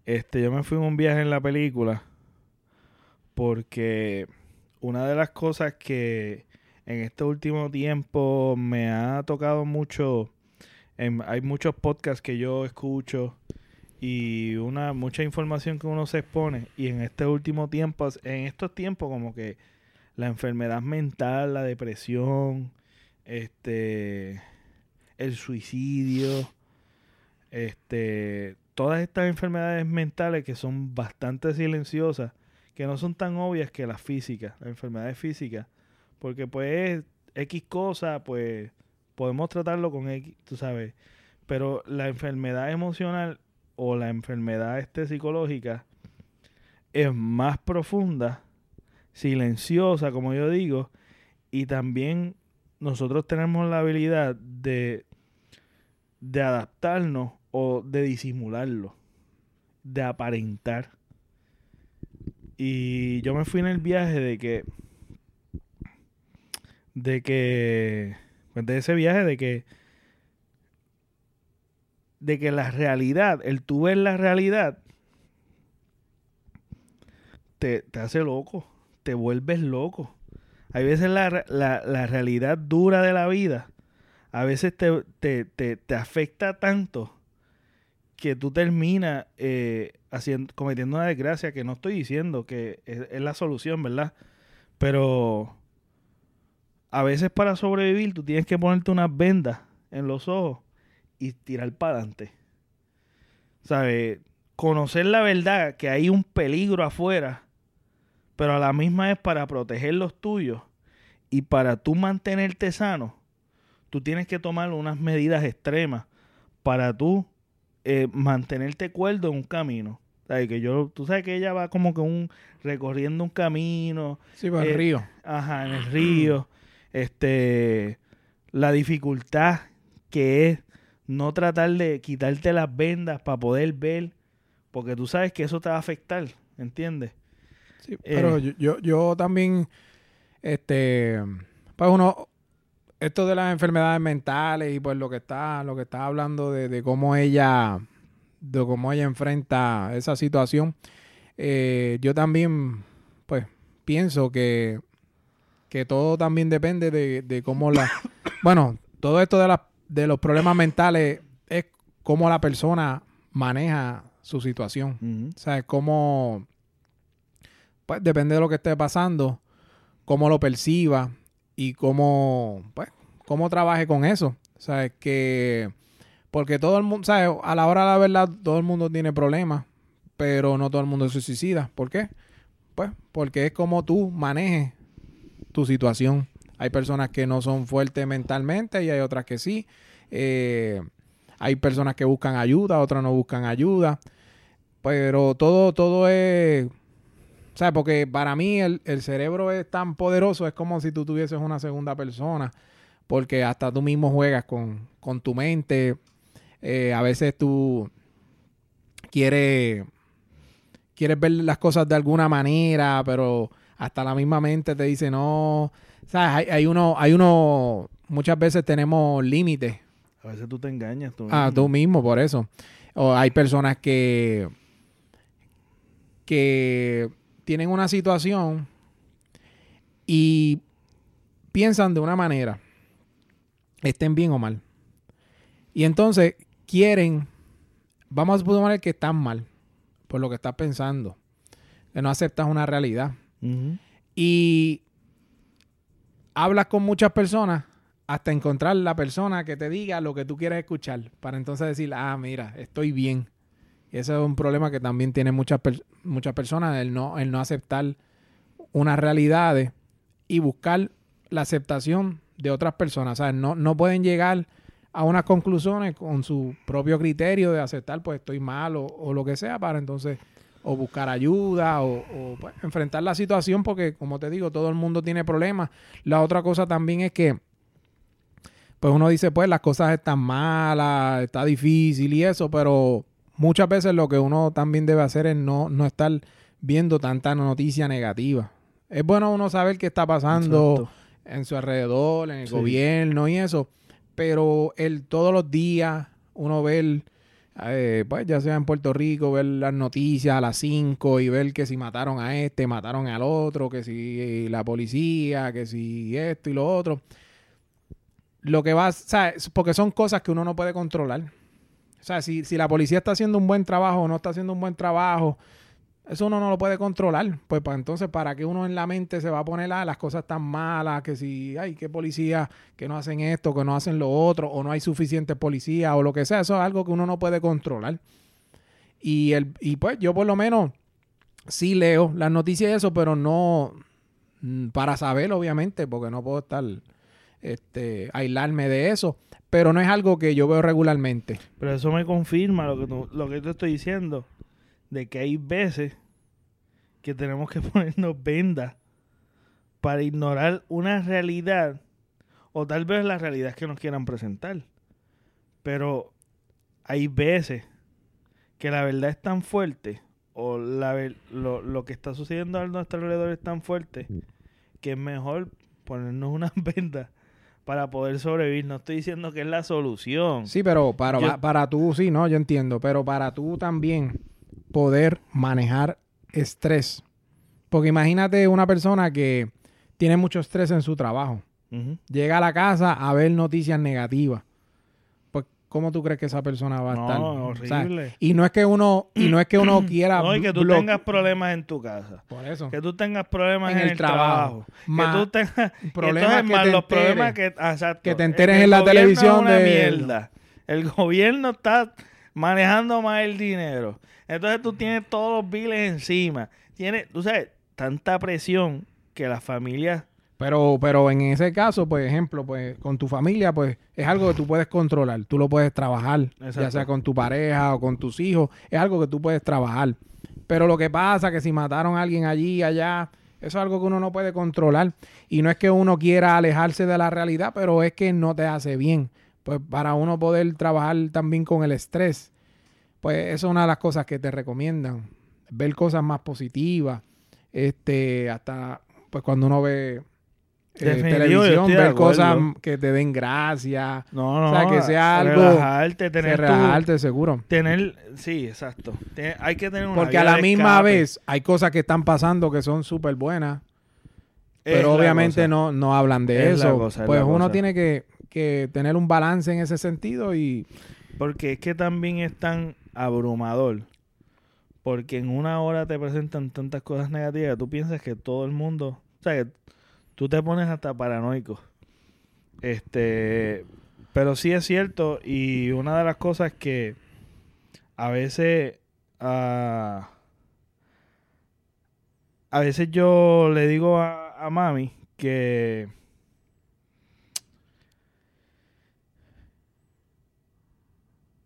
este, yo me fui en un viaje en la película porque una de las cosas que en este último tiempo me ha tocado mucho, hay muchos podcasts que yo escucho y una mucha información que uno se expone y en este último tiempo, en estos tiempos como que la enfermedad mental, la depresión, este, el suicidio, este, todas estas enfermedades mentales que son bastante silenciosas, que no son tan obvias que las físicas, las enfermedades físicas, porque pues X cosa, pues podemos tratarlo con X, tú sabes, pero la enfermedad emocional o la enfermedad este psicológica es más profunda silenciosa, como yo digo, y también nosotros tenemos la habilidad de, de adaptarnos o de disimularlo, de aparentar. Y yo me fui en el viaje de que, de que, pues de ese viaje de que, de que la realidad, el tú ver la realidad, te, te hace loco te vuelves loco. Hay veces la, la, la realidad dura de la vida, a veces te, te, te, te afecta tanto que tú terminas eh, cometiendo una desgracia que no estoy diciendo que es, es la solución, ¿verdad? Pero a veces para sobrevivir tú tienes que ponerte unas vendas en los ojos y tirar para adelante. ¿Sabes? Conocer la verdad que hay un peligro afuera pero a la misma vez para proteger los tuyos y para tú mantenerte sano, tú tienes que tomar unas medidas extremas para tú eh, mantenerte cuerdo en un camino. ¿Sabes? Que yo, tú sabes que ella va como que un recorriendo un camino, Sí, el eh, río. ajá, en el río, *clears throat* este, la dificultad que es no tratar de quitarte las vendas para poder ver, porque tú sabes que eso te va a afectar, ¿entiendes? Sí, eh, pero yo, yo, yo también, este, pues uno, esto de las enfermedades mentales y pues lo que está, lo que está hablando de, de cómo ella, de cómo ella enfrenta esa situación, eh, yo también, pues, pienso que, que todo también depende de, de cómo la, *coughs* bueno, todo esto de las, de los problemas mentales es cómo la persona maneja su situación. Ujú. O sea, cómo, pues depende de lo que esté pasando, cómo lo perciba y cómo, pues, cómo trabaje con eso. Sea, que, porque todo el mundo, ¿sabes? A la hora de la verdad, todo el mundo tiene problemas, pero no todo el mundo se suicida. ¿Por qué? Pues, porque es como tú manejes tu situación. Hay personas que no son fuertes mentalmente y hay otras que sí. Eh, hay personas que buscan ayuda, otras no buscan ayuda. Pero todo, todo es. Sea, porque para mí el, el cerebro es tan poderoso, es como si tú tuvieses una segunda persona. Porque hasta tú mismo juegas con, con tu mente. Eh, a veces tú, quiere, quieres ver las cosas de alguna manera, pero hasta la misma mente te dice no. ¿Sabes? Hay, hay uno, hay uno, muchas veces tenemos límites. A veces tú te engañas tú. Ah, mismo. tú mismo, por eso. O hay personas que, que tienen una situación y piensan de una manera, estén bien o mal. Y entonces quieren, vamos a suponer que están mal por lo que estás pensando, que no aceptas una realidad. Y hablas con muchas personas hasta encontrar la persona que te diga lo que tú quieres escuchar, para entonces decir, ah, mira, estoy bien. Y ese es un problema que también per- muchas personas, el no, el no aceptar unas realidades y buscar la aceptación de otras personas. O sea, no, no pueden llegar a unas conclusiones con su propio criterio de aceptar, pues estoy mal o, o lo que sea, para entonces o buscar ayuda o, o, pues, enfrentar la situación porque, como te digo, todo el mundo tiene problemas. La otra cosa también es que, pues uno dice, pues las cosas están malas, está difícil y eso, pero muchas veces lo que uno también debe hacer es no, no estar viendo tanta noticia negativa. Es bueno uno saber qué está pasando Exacto. en su alrededor, en el Sí. gobierno y eso, pero el todos los días uno ver, eh, pues ya sea en Puerto Rico, ver las noticias a las 5 y ver que si mataron a este, mataron al otro, que si la policía, que si esto y lo otro. Lo que va, porque son cosas que uno no puede controlar. O sea, si, si la policía está haciendo un buen trabajo o no está haciendo un buen trabajo, eso uno no lo puede controlar. Pues, pues entonces, ¿para qué uno en la mente se va a poner, ah, las cosas están malas, que si, ay, qué policía, que no hacen esto, que no hacen lo otro, o no hay suficiente policía, o lo que sea, eso es algo que uno no puede controlar. Y, el, y pues yo por lo menos sí leo las noticias y eso, pero no mm, para saber, obviamente, porque no puedo estar, este, aislarme de eso. Pero no es algo que yo veo regularmente. Pero eso me confirma lo que, tú- lo que te estoy diciendo. De que hay veces que tenemos que *laughs* ponernos vendas para ignorar una realidad. O tal vez la realidad que nos quieran presentar. Pero hay veces que la verdad es tan fuerte. O la, lo, lo que está sucediendo a nuestro alrededor es tan fuerte. Que es mejor ponernos *laughs* unas vendas para poder sobrevivir. No estoy diciendo que es la solución. Sí, pero para, Yo- para tú, sí, no, yo entiendo, pero para tú también poder manejar estrés. Porque imagínate una persona que tiene mucho estrés en su trabajo. Llega a la casa a ver noticias negativas. ¿Cómo tú crees que esa persona va a estar? No, O sea, horrible. y no es que uno, y no es que uno *clears throat* quiera. No, y que tú tengas problemas en tu casa. Por eso. Que tú tengas problemas En en, el el trabajo. trabajo. Más que tú tengas *laughs* problemas entonces, que más te los problemas enteres. que, ah, exacto. que te enteres el en la televisión es una de- mierda. El gobierno está manejando más el dinero. Entonces tú tienes todos los biles encima. Tienes, tú sabes, tanta presión que las familias Pero, pero en ese caso, por ejemplo, pues con tu familia, pues es algo que tú puedes controlar. Tú lo puedes trabajar, ya sea con tu pareja o con tus hijos. Es algo que tú puedes trabajar. Pero lo que pasa que si mataron a alguien allí, allá, eso es algo que uno no puede controlar. Y no es que uno quiera alejarse de la realidad, pero es que no te hace bien. Pues para uno poder trabajar también con el estrés, pues eso es una de las cosas que te recomiendan. Ver cosas más positivas. Este, hasta pues cuando uno ve eh, televisión, ver cosas que te den gracia, no, no, O sea, que sea algo- relajarte, tener tu- relajarte seguro. tener, sí, exacto. Hay que tener una Porque a la misma escape. vez hay cosas que están pasando que son súper buenas, Es pero obviamente cosa. no, no hablan de Es eso. cosa, es pues uno cosa. tiene que, que tener un balance en ese sentido y Porque es que también es tan abrumador. Porque en una hora te presentan tantas cosas negativas que tú piensas que todo el mundo. O sea, que tú te pones hasta paranoico. Este. Pero sí es cierto. Y una de las cosas que a veces. ah, a veces yo le digo a, a mami que.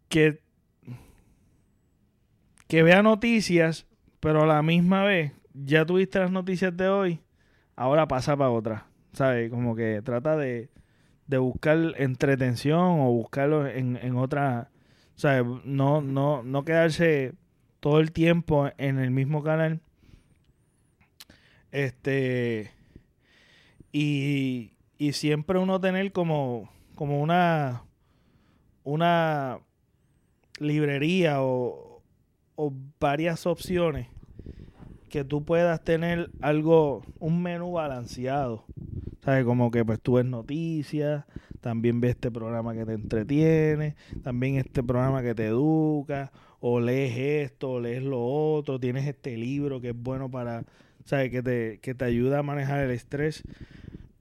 que que vea noticias, pero a la misma vez ya tuviste las noticias de hoy, ahora pasa para otra, ¿sabes? Como que trata de, de buscar entretención o buscarlo en, en otra, ¿sabes? No, no, no quedarse todo el tiempo en el mismo canal. Este. Y, y siempre uno tener como, como una, una librería o, o varias opciones que tú puedas tener algo, un menú balanceado. ¿Sabes? Como que pues tú ves noticias, también ves este programa que te entretiene, también este programa que te educa, o lees esto, o lees lo otro, tienes este libro que es bueno para, ¿sabes? Que te, que te ayuda a manejar el estrés.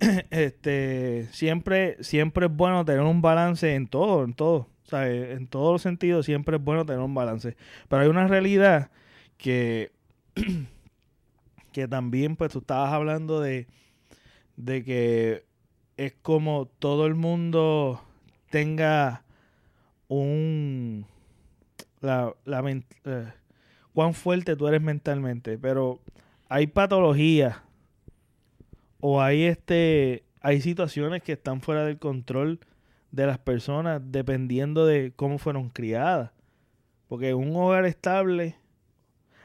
*clears throat* este, siempre, siempre es bueno tener un balance en todo, en todo. ¿sabes? En todos los sentidos siempre es bueno tener un balance. Pero hay una realidad que, *clears throat* que también, pues tú estabas hablando de, de que es como todo el mundo tenga un... La, la, eh, cuán fuerte tú eres mentalmente, pero hay patologías o hay este hay situaciones que están fuera del control de las personas dependiendo de cómo fueron criadas. Porque un hogar estable,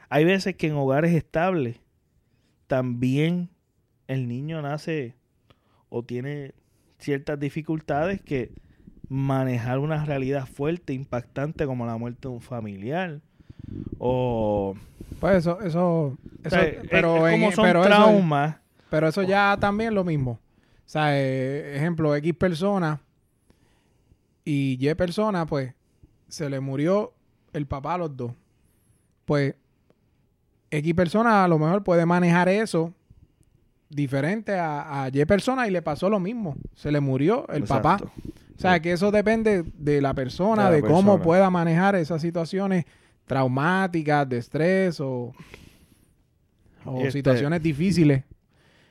hay veces que en hogares estables también el niño nace o tiene ciertas dificultades que manejar una realidad fuerte, impactante como la muerte de un familiar o pues eso eso, pero es, como son traumas. pero eso ya también es lo mismo. O sea eh, ejemplo x persona y y persona pues se le murió el papá a los dos. Pues X persona a lo mejor puede manejar eso diferente a, Y persona y le pasó lo mismo. Se le murió el papá. O sea, que eso depende de la persona, de, cómo pueda manejar esas situaciones traumáticas, de estrés o, este situaciones difíciles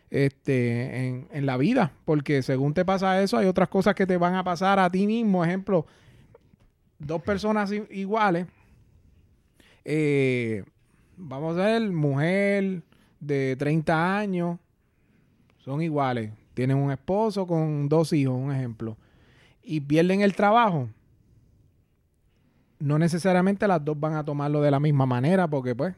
este, en, en, la vida. Porque según te pasa eso, hay otras cosas que te van a pasar a ti mismo. Ejemplo, dos personas iguales. Eh, vamos a ver, mujer de 30 años, son iguales. Tienen un esposo con dos hijos, un ejemplo. Y pierden el trabajo. No necesariamente las dos van a tomarlo de la misma manera, porque pues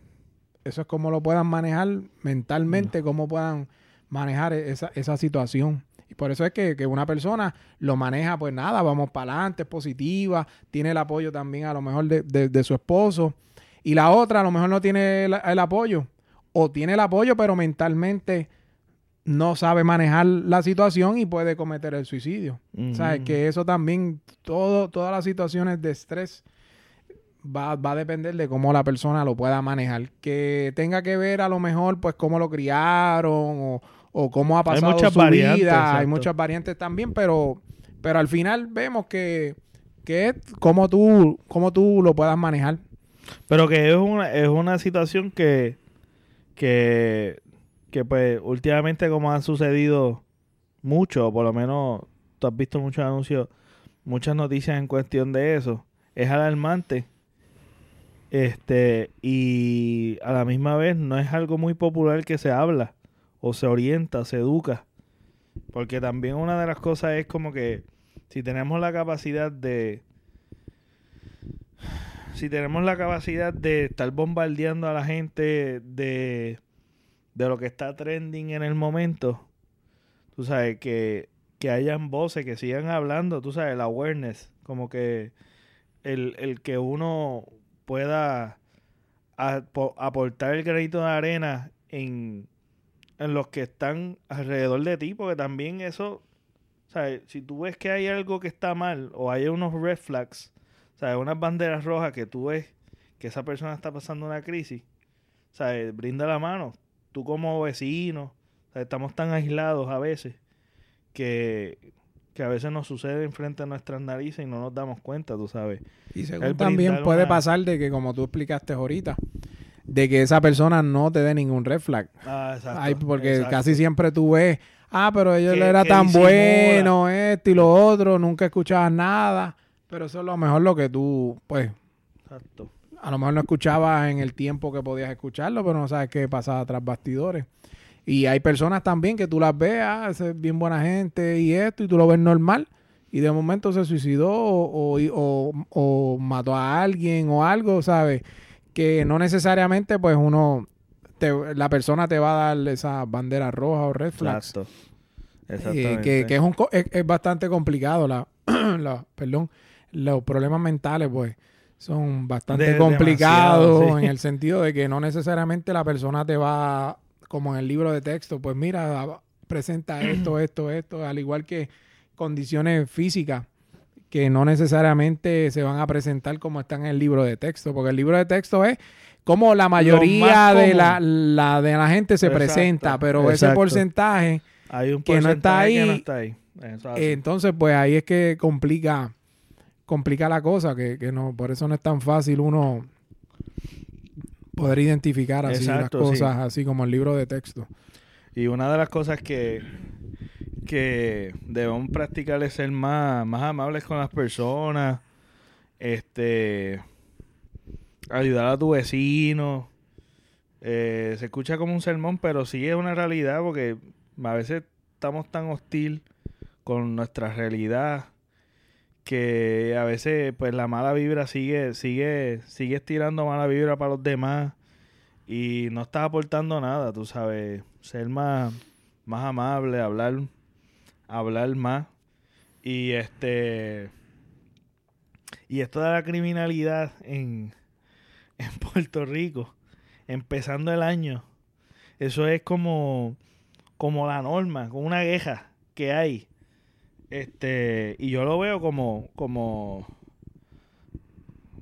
eso es como lo puedan manejar mentalmente, cómo puedan manejar esa, esa situación. Y por eso es que, una persona lo maneja, pues nada, vamos para adelante, es positiva, tiene el apoyo también a lo mejor de, de, su esposo. Y la otra a lo mejor no tiene el, apoyo. O tiene el apoyo, pero mentalmente no sabe manejar la situación y puede cometer el suicidio. O sea, que eso también, todo, todas las situaciones de estrés va, a depender de cómo la persona lo pueda manejar. Que tenga que ver a lo mejor, pues, cómo lo criaron o, cómo ha pasado muchas su vida. Hay muchas variantes también, pero, pero al final vemos que, que es cómo tú, cómo tú lo puedas manejar. Pero que es una, es una situación que, que que pues últimamente como han sucedido mucho, por lo menos tú has visto muchos anuncios, muchas noticias en cuestión de eso, es alarmante. Este, y a la misma vez no es algo muy popular que se habla o se orienta, se educa. Porque también una de las cosas es como que si tenemos la capacidad de si tenemos la capacidad de estar bombardeando a la gente de de lo que está trending en el momento, tú sabes, que, que hayan voces que sigan hablando, tú sabes, la awareness, como que el, que uno pueda aportar el granito de arena en, en los que están alrededor de ti, porque también eso. Si tú ves que hay algo que está mal o hay unos red flags, ¿sabes? Unas banderas rojas que tú ves que esa persona está pasando una crisis, ¿sabes? Brinda la mano, tú como vecino, estamos tan aislados a veces que, a veces nos sucede enfrente a nuestras narices y no nos damos cuenta, tú sabes. Y según también puede pasar de que, como tú explicaste ahorita, de que esa persona no te dé ningún red flag. Ah, exacto. porque casi siempre tú ves, ah, pero ellos era tan bueno, esto y lo otro, nunca escuchabas nada. Pero eso es lo mejor lo que tú, pues, Exacto a lo mejor no escuchabas en el tiempo que podías escucharlo, pero no sabes qué pasaba tras bastidores. Y hay personas también que tú las veas, es bien buena gente y esto, y tú lo ves normal, y de momento se suicidó o, o, mató a alguien o algo, ¿sabes? que no necesariamente pues uno, te- la persona te va a dar esa bandera roja o red flags. Exacto. Eh, Exactamente. que, que es, un, co- es, es bastante complicado. La, *clears throat* la- perdón, los problemas mentales, pues, son bastante De- complicados sí. *laughs* en el sentido de que no necesariamente la persona te va, como en el libro de texto, pues mira, presenta *clears throat* esto, esto, esto, al igual que condiciones físicas que no necesariamente se van a presentar como están en el libro de texto, porque el libro de texto es como la mayoría de la, la- de la gente se Exacto, presenta, pero ese porcentaje Hay un que no está porcentaje que ahí, no está ahí. Entonces, pues ahí es que complica, complica la cosa, que, que no, por eso no es tan fácil uno poder identificar así Exacto, las sí. cosas, así como el libro de texto. Y una de las cosas que, que debemos practicar es ser más, más amables con las personas, este, ayudar a tu vecino. Eh, se escucha como un sermón, pero sí es una realidad porque a veces estamos tan hostil con nuestra realidad que a veces pues la mala vibra sigue sigue sigue estirando mala vibra para los demás y no estás aportando nada, tú sabes, ser más más amable, hablar hablar más y este y esto de la criminalidad en *laughs* en Puerto Rico empezando el año eso es como como la norma, como una queja que hay. Este, y yo lo veo como, como,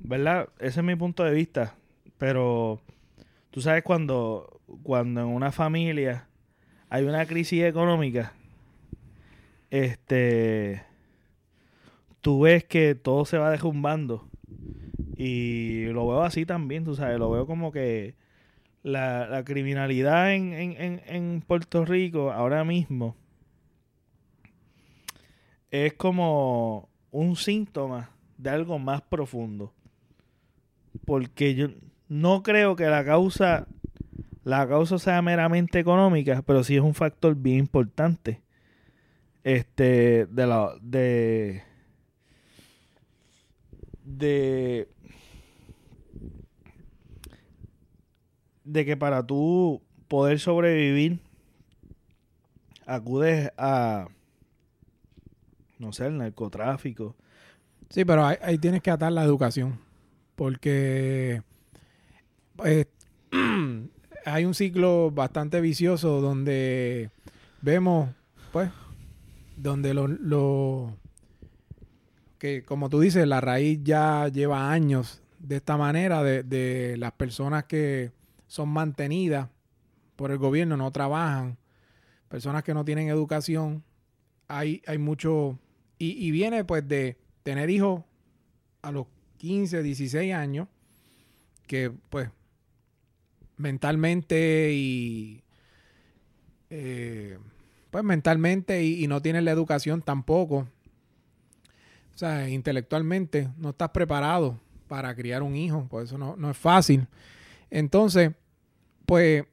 ¿verdad? Ese es mi punto de vista. Pero tú sabes cuando, cuando en una familia hay una crisis económica, este, tú ves que todo se va derrumbando. Y lo veo así también, tú sabes, lo veo como que la, la criminalidad en, en, en, en Puerto Rico ahora mismo es como un síntoma de algo más profundo. Porque yo no creo que la causa la causa sea meramente económica, pero sí es un factor bien importante. Este de la de de de que para tú poder sobrevivir acudes a no sé, el narcotráfico. Sí, pero ahí, tienes que atar la educación. Porque pues, *clears throat* hay un ciclo bastante vicioso donde vemos, pues, donde lo, lo- que como tú dices, la raíz ya lleva años de esta manera, de, de las personas que son mantenidas por el gobierno, no trabajan, personas que no tienen educación, hay, hay mucho, y, viene pues de tener hijos a los 15, 16 años, que pues mentalmente y eh, pues mentalmente y, no tienen la educación tampoco. O sea, intelectualmente no estás preparado para criar un hijo, por eso no, no es fácil. Entonces, pues,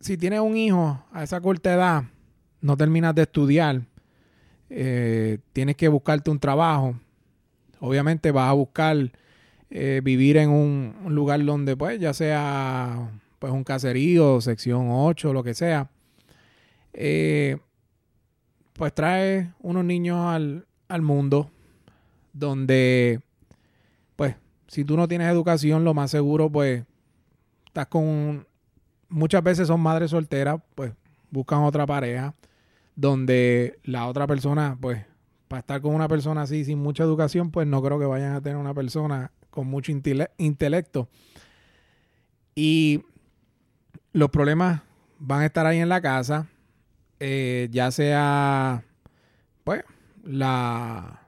si tienes un hijo a esa corta edad, no terminas de estudiar, eh, tienes que buscarte un trabajo. Obviamente vas a buscar eh, vivir en un, lugar donde, pues, ya sea pues un caserío, sección 8, lo que sea. Eh, pues trae unos niños al, al mundo donde, pues, si tú no tienes educación, lo más seguro, pues, estás con... muchas veces son madres solteras, pues, buscan otra pareja donde la otra persona, pues, para estar con una persona así sin mucha educación, pues no creo que vayan a tener una persona con mucho intele- intelecto. Y los problemas van a estar ahí en la casa, eh, ya sea, pues, la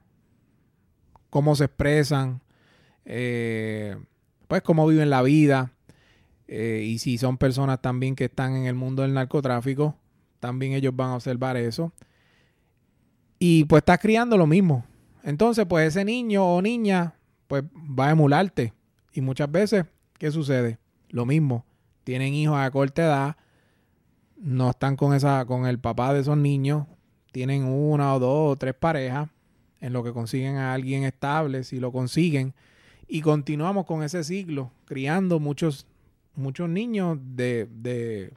cómo se expresan, eh, pues cómo viven la vida, eh, y si son personas también que están en el mundo del narcotráfico, también ellos van a observar eso. Y pues estás criando lo mismo. Entonces, pues ese niño o niña, pues va a emularte. Y muchas veces, ¿qué sucede? Lo mismo. Tienen hijos a corta edad, no están con esa, con el papá de esos niños, tienen una o dos o tres parejas, en lo que consiguen a alguien estable, si lo consiguen, y continuamos con ese ciclo, criando muchos, muchos niños de, de,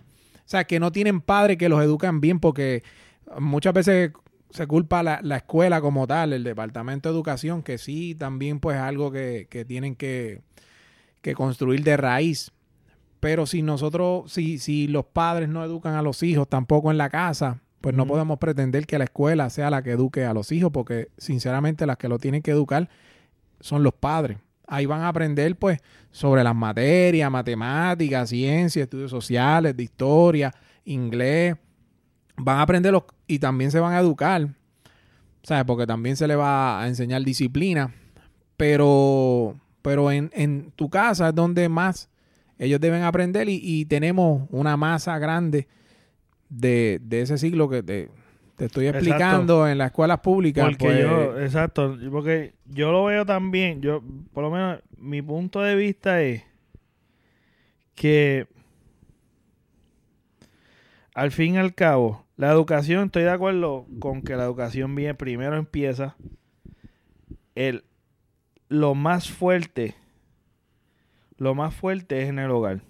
sea, que no tienen padres que los educan bien porque muchas veces se culpa la, la, escuela como tal, el departamento de educación, que sí, también pues algo que, que tienen que, que, construir de raíz. Pero si nosotros, si, si los padres no educan a los hijos tampoco en la casa, pues no podemos pretender que la escuela sea la que eduque a los hijos, porque sinceramente las que lo tienen que educar son los padres. Ahí van a aprender pues sobre las materias, matemáticas, ciencias, estudios sociales, de historia, inglés. Van a aprender los, y también se van a educar, ¿sabes? Porque también se le va a enseñar disciplina. Pero, pero en, en tu casa es donde más ellos deben aprender y, tenemos una masa grande de, de ese siglo que te, te estoy explicando en las escuelas públicas. Porque pues, yo, exacto, porque yo lo veo también, yo, por lo menos, mi punto de vista es que al fin y al cabo, la educación, estoy de acuerdo con que la educación viene primero empieza el lo más fuerte lo más fuerte es en el hogar.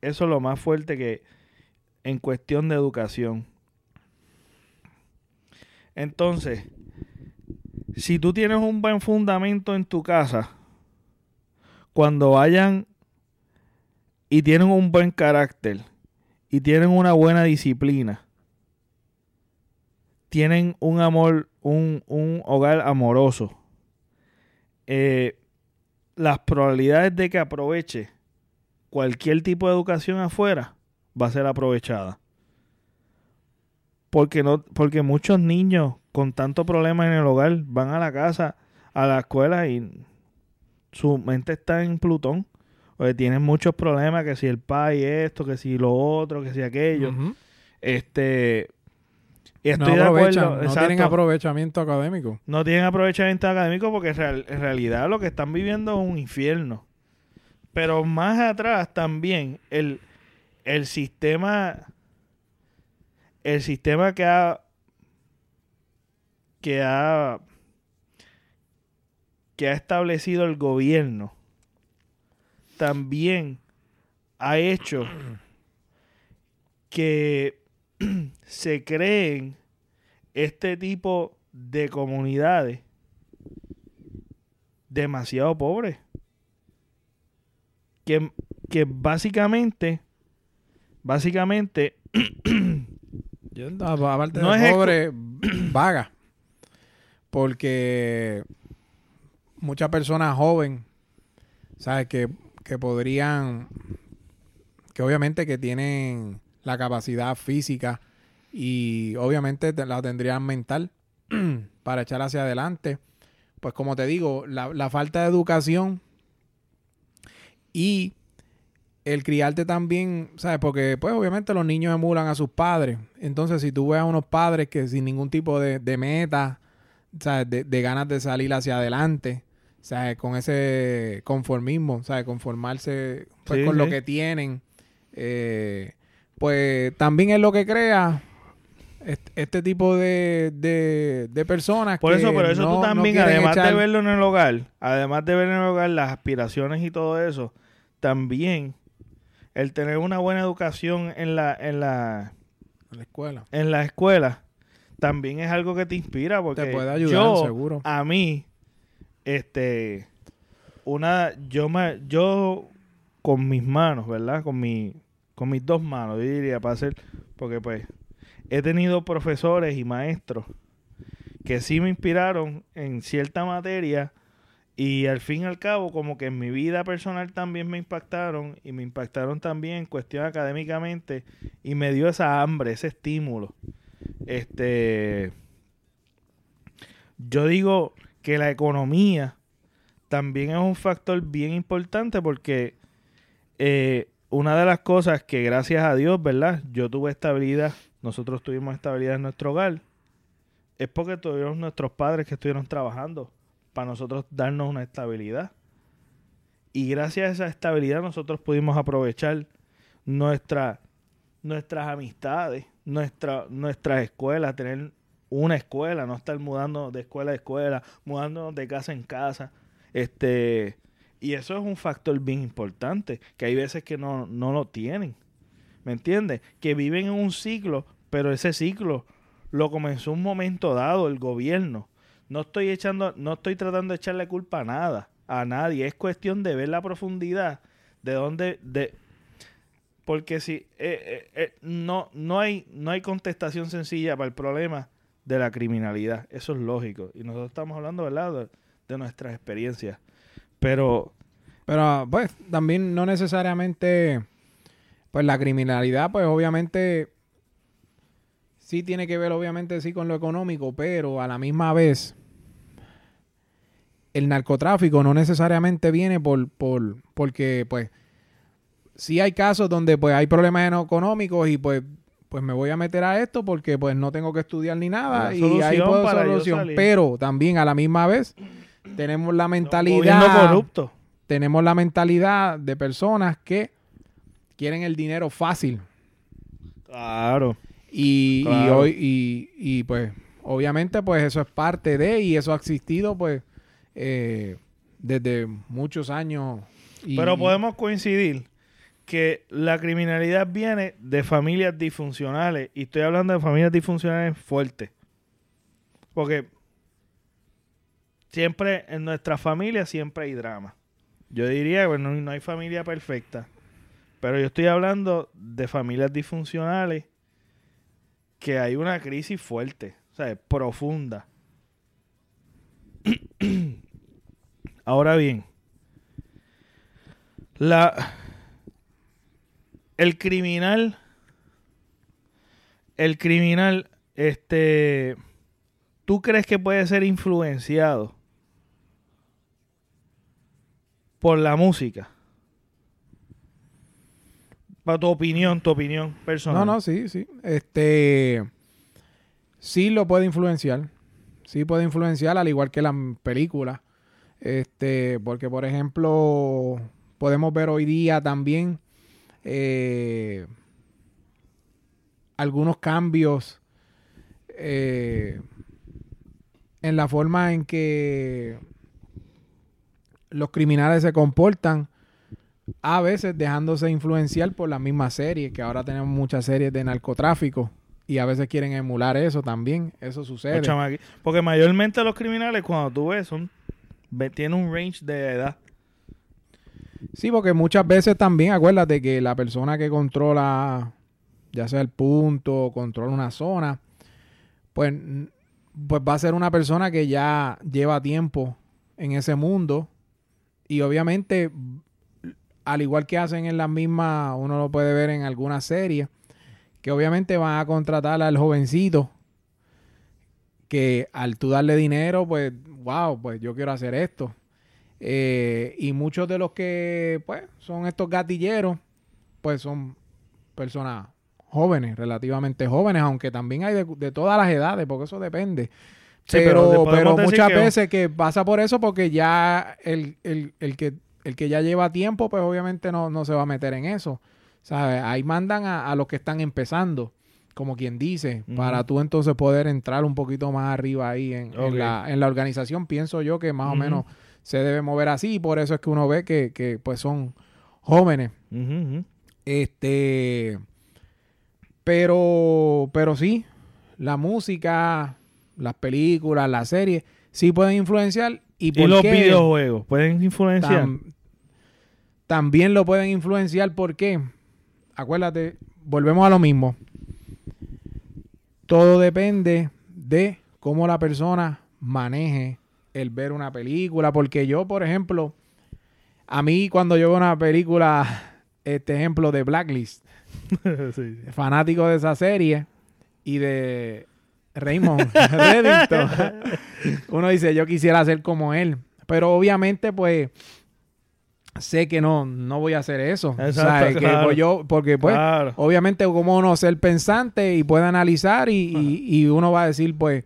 Eso es lo más fuerte que en cuestión de educación. Entonces, si tú tienes un buen fundamento en tu casa, cuando vayan y tienen un buen carácter y tienen una buena disciplina, tienen un amor, un, un hogar amoroso, eh, las probabilidades de que aproveche cualquier tipo de educación afuera va a ser aprovechada. Porque, no, porque muchos niños con tantos problemas en el hogar van a la casa, a la escuela y su mente está en Plutón. O tienen muchos problemas, que si el pai esto, que si lo otro, que si aquello. Este. Y estoy no de acuerdo. No tienen aprovechamiento académico. No tienen aprovechamiento académico porque en realidad lo que están viviendo es un infierno. Pero más atrás también, el, el sistema el sistema que ha que ha que ha establecido el gobierno también ha hecho que *clears throat* se creen este tipo de comunidades demasiado pobres. Que, que básicamente básicamente *clears throat* yo aparte no de pobre *clears throat* vaga. Porque muchas personas jóvenes sabes que, que podrían que obviamente que tienen la capacidad física y obviamente la tendrían mental *clears throat* para echar hacia adelante. Pues como te digo la, la falta de educación y el criarte también, ¿sabes? Porque, pues, obviamente los niños emulan a sus padres. Entonces, si tú ves a unos padres que sin ningún tipo de, de meta, ¿sabes? De, ganas de salir hacia adelante, ¿sabes? Con ese conformismo, ¿sabes? Conformarse pues, con lo que tienen, eh, pues también es lo que crea este, tipo de, de, personas. Por eso, pero eso tú también, además de verlo en el hogar, además de ver en el hogar las aspiraciones y todo eso, también el tener una buena educación en la, en la, escuela. En la escuela también es algo que te inspira porque te puede ayudar, seguro. A mí, este, una, yo me, yo con mis manos, ¿verdad? Con mi, con mis dos manos, yo diría para hacer, porque pues he tenido profesores y maestros que sí me inspiraron en cierta materia y al fin y al cabo, como que en mi vida personal también me impactaron y me impactaron también en cuestión académicamente y me dio esa hambre, ese estímulo. Este, yo digo que la economía también es un factor bien importante porque eh, una de las cosas que gracias a Dios, ¿verdad? Yo tuve estabilidad, nosotros tuvimos estabilidad en nuestro hogar, es porque tuvimos nuestros padres que estuvieron trabajando para nosotros darnos una estabilidad. Y gracias a esa estabilidad nosotros pudimos aprovechar nuestra, nuestras amistades, nuestra, nuestras escuelas, tener una escuela, no estar mudando de escuela a escuela, mudándonos de casa en casa. Este, Y eso es un factor bien importante, que hay veces que no, no lo tienen. ¿Me entiendes? Que viven en un ciclo, pero ese ciclo lo comenzó un momento dado el gobierno. No estoy echando, no estoy tratando de echarle culpa a nada, a nadie. Es cuestión de ver la profundidad de dónde, de, porque si eh, eh, eh, no, no hay, no hay contestación sencilla para el problema de la criminalidad. Eso es lógico. Y nosotros estamos hablando, ¿verdad? De, de nuestras experiencias. Pero, Pero pues también no necesariamente, pues la criminalidad, pues obviamente sí tiene que ver obviamente sí con lo económico, pero a la misma vez el narcotráfico no necesariamente viene por, por porque pues sí hay casos donde pues hay problemas económicos y pues pues me voy a meter a esto porque pues no tengo que estudiar ni nada y ahí puedo para solución. Pero también a la misma vez tenemos la mentalidad corrupto. tenemos la mentalidad de personas que quieren el dinero fácil. Claro. Y, y Claro. hoy, y, y, pues, obviamente, pues eso es parte de, y eso ha existido, pues, eh, desde muchos años. Y- Pero podemos coincidir que la criminalidad viene de familias disfuncionales. Y estoy hablando de familias disfuncionales fuertes. Porque siempre en nuestra familia siempre hay drama. Yo diría, bueno, no hay familia perfecta. Pero yo estoy hablando de familias disfuncionales que hay una crisis fuerte, o sea, profunda. *clears throat* Ahora bien, la el criminal el criminal este ¿tú crees que puede ser influenciado por la música? Para tu opinión, tu opinión personal. No, no, sí, sí. Este, sí lo puede influenciar. Sí puede influenciar, al igual que las películas. Este, porque, por ejemplo, podemos ver hoy día también eh, algunos cambios eh, en la forma en que los criminales se comportan a veces dejándose influenciar por la misma serie, que ahora tenemos muchas series de narcotráfico y a veces quieren emular eso también, eso sucede. Porque mayormente los criminales, cuando tú ves, son, tienen un range de edad. Sí, porque muchas veces también acuérdate que la persona que controla, ya sea el punto, controla una zona, pues, pues va a ser una persona que ya lleva tiempo en ese mundo y obviamente, al igual que hacen en las mismas, uno lo puede ver en algunas series, que obviamente van a contratar al jovencito que al tú darle dinero, pues, wow, pues yo quiero hacer esto. Eh, y muchos de los que pues son estos gatilleros, pues son personas jóvenes, relativamente jóvenes, aunque también hay de, de todas las edades, porque eso depende. Sí, pero pero muchas que- veces que pasa por eso porque ya el, el- el que, el que ya lleva tiempo, pues obviamente no, no se va a meter en eso. ¿Sabes? Ahí mandan a, a los que están empezando, como quien dice, para tú entonces poder entrar un poquito más arriba ahí en, la, en la organización. Pienso yo que más o menos se debe mover así y por eso es que uno ve que, que, pues son jóvenes. Este, pero, pero sí, la música, las películas, las series, sí pueden influenciar. ¿Y, Y por los qué? videojuegos pueden influenciar. Tam- también lo pueden influenciar porque, acuérdate, volvemos a lo mismo. Todo depende de cómo la persona maneje el ver una película. Porque yo, por ejemplo, a mí cuando yo veo una película, *laughs* este ejemplo de Blacklist, *laughs* Sí, fanático de esa serie y de Raymond *laughs* Reddington, uno dice, yo quisiera ser como él. Pero obviamente, pues, sé que no, no voy a hacer eso. Exacto. Que, claro. pues, yo, porque, pues, Claro. obviamente, como uno ser pensante y puede analizar y, y- y uno va a decir, pues,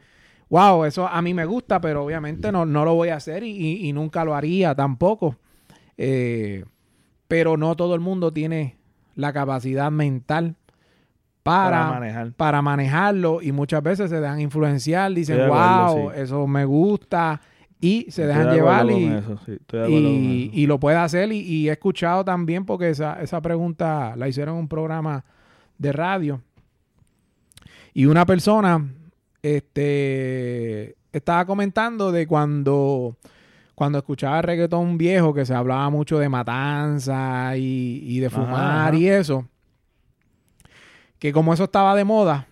wow, eso a mí me gusta, pero obviamente no, no lo voy a hacer y, y- nunca lo haría tampoco. Eh, pero no todo el mundo tiene la capacidad mental Para, para, manejar. para manejarlo y muchas veces se dejan influenciar, dicen, wow, sí. eso me gusta y se dejan llevar y, eso, sí, y, lo puede hacer. Y, y he escuchado también, porque esa, esa pregunta la hicieron en un programa de radio. Y una persona este, estaba comentando de cuando, cuando escuchaba reggaetón viejo, que se hablaba mucho de matanza y, y de fumar ajá. y eso. Que como eso estaba de moda,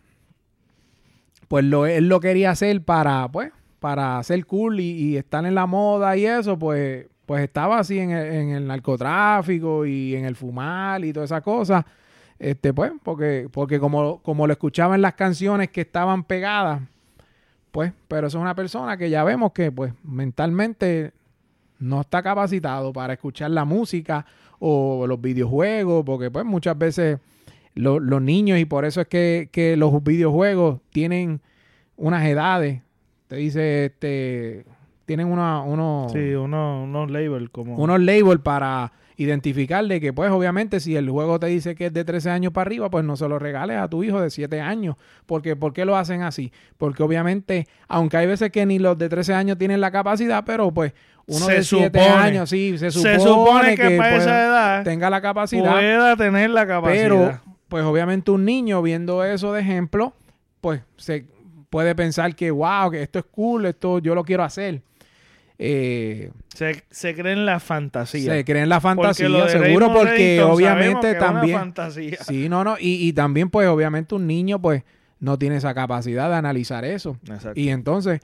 pues lo, él lo quería hacer para, pues, para ser cool y, estar en la moda y eso, pues, pues estaba así en el, narcotráfico y en el fumar y todas esas cosas. Este, pues, porque, porque como, como lo escuchaba en las canciones que estaban pegadas, pues, pero es una persona que ya vemos que, pues, mentalmente no está capacitado para escuchar la música o los videojuegos, porque, pues, muchas veces lo- los niños, y por eso es que, que los videojuegos tienen unas edades, te dice, este, tienen una, unos, Sí, unos unos labels como... unos labels para identificar de que, pues, obviamente, si el juego te dice que es de 13 años para arriba, pues no se lo regales a tu hijo de 7 años. Porque, ¿Por qué lo hacen así? Porque, obviamente, aunque hay veces que ni los de 13 años tienen la capacidad, pero, pues, uno Se de 7 supone. años, sí, se supone, se supone que, que, para pues, esa edad tenga la capacidad. pueda tener la capacidad. Pero, pues obviamente un niño viendo eso de ejemplo, pues se puede pensar que, wow, que esto es cool, esto yo lo quiero hacer. Eh, se, se cree en la fantasía. se creen la fantasía, Porque seguro, Raymond porque Reddington obviamente que es una también... fantasía. Sí, no, no, y, y también pues obviamente un niño pues no tiene esa capacidad de analizar eso. Exacto. Y entonces,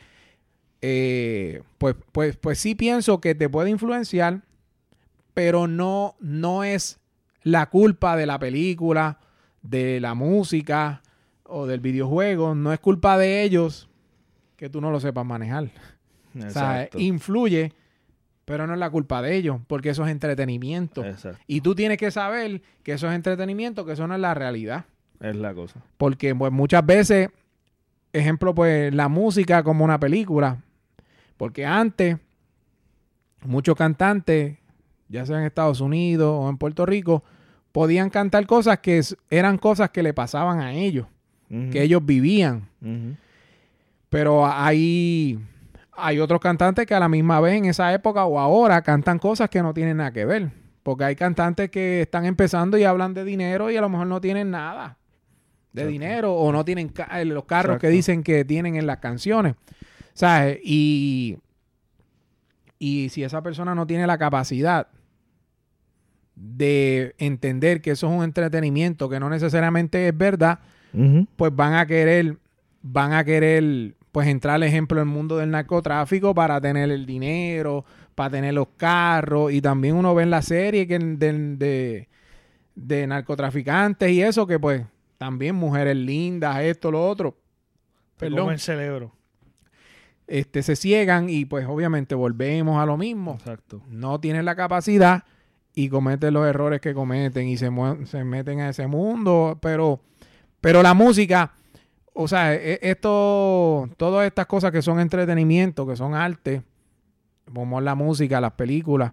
eh, pues, pues, pues sí pienso que te puede influenciar, pero no, no es la culpa de la película, de la música o del videojuego. No es culpa de ellos que tú no lo sepas manejar. O sea, influye, pero no es la culpa de ellos, porque eso es entretenimiento. Exacto. Y tú tienes que saber que eso es entretenimiento, que eso no es la realidad. Es la cosa. Porque pues, muchas veces, ejemplo, pues la música como una película. Porque antes, muchos cantantes, ya sea en Estados Unidos o en Puerto Rico, podían cantar cosas que eran cosas que le pasaban a ellos, Que ellos vivían. Pero hay, hay otros cantantes que a la misma vez en esa época o ahora cantan cosas que no tienen nada que ver. Porque hay cantantes que están empezando y hablan de dinero y a lo mejor no tienen nada de Exacto. dinero o no tienen ca- eh, los carros que dicen que tienen en las canciones. ¿Sabes? Y, y si esa persona no tiene la capacidad de entender que eso es un entretenimiento que no necesariamente es verdad, Pues van a querer, van a querer, pues entrar, ejemplo, en el mundo del narcotráfico para tener el dinero, para tener los carros, y también uno ve en la serie que de, de, de narcotraficantes y eso, que pues también mujeres lindas, esto, lo otro, perdón, el cerebro. este, se ciegan y pues obviamente volvemos a lo mismo. Exacto. No tienen la capacidad y cometen los errores que cometen y se, se meten a ese mundo, pero, pero la música, o sea, e- esto, todas estas cosas que son entretenimiento, que son arte, como la música, las películas,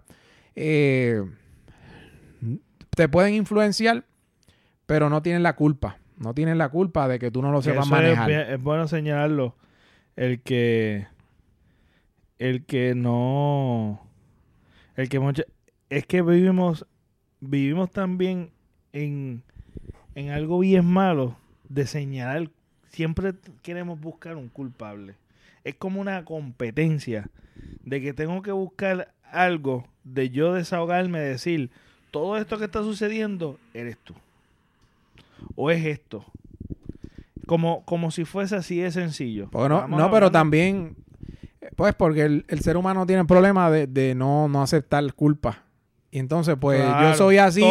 eh, te pueden influenciar, pero no tienen la culpa. No tienen la culpa de que tú no lo sepas eso manejar. Es, bueno señalarlo. El que. El que no. El que mucha- Es que vivimos. Vivimos también en. En algo bien malo. De señalar. Siempre queremos buscar un culpable. Es como una competencia. De que tengo que buscar algo. De yo desahogarme. Decir. Todo esto que está sucediendo. Eres tú. O es esto. Como, como si fuese así de sencillo. Porque no, no, pero también, pues porque el, el ser humano tiene el problema de, de no, no aceptar culpa. Y entonces, pues Claro, yo soy así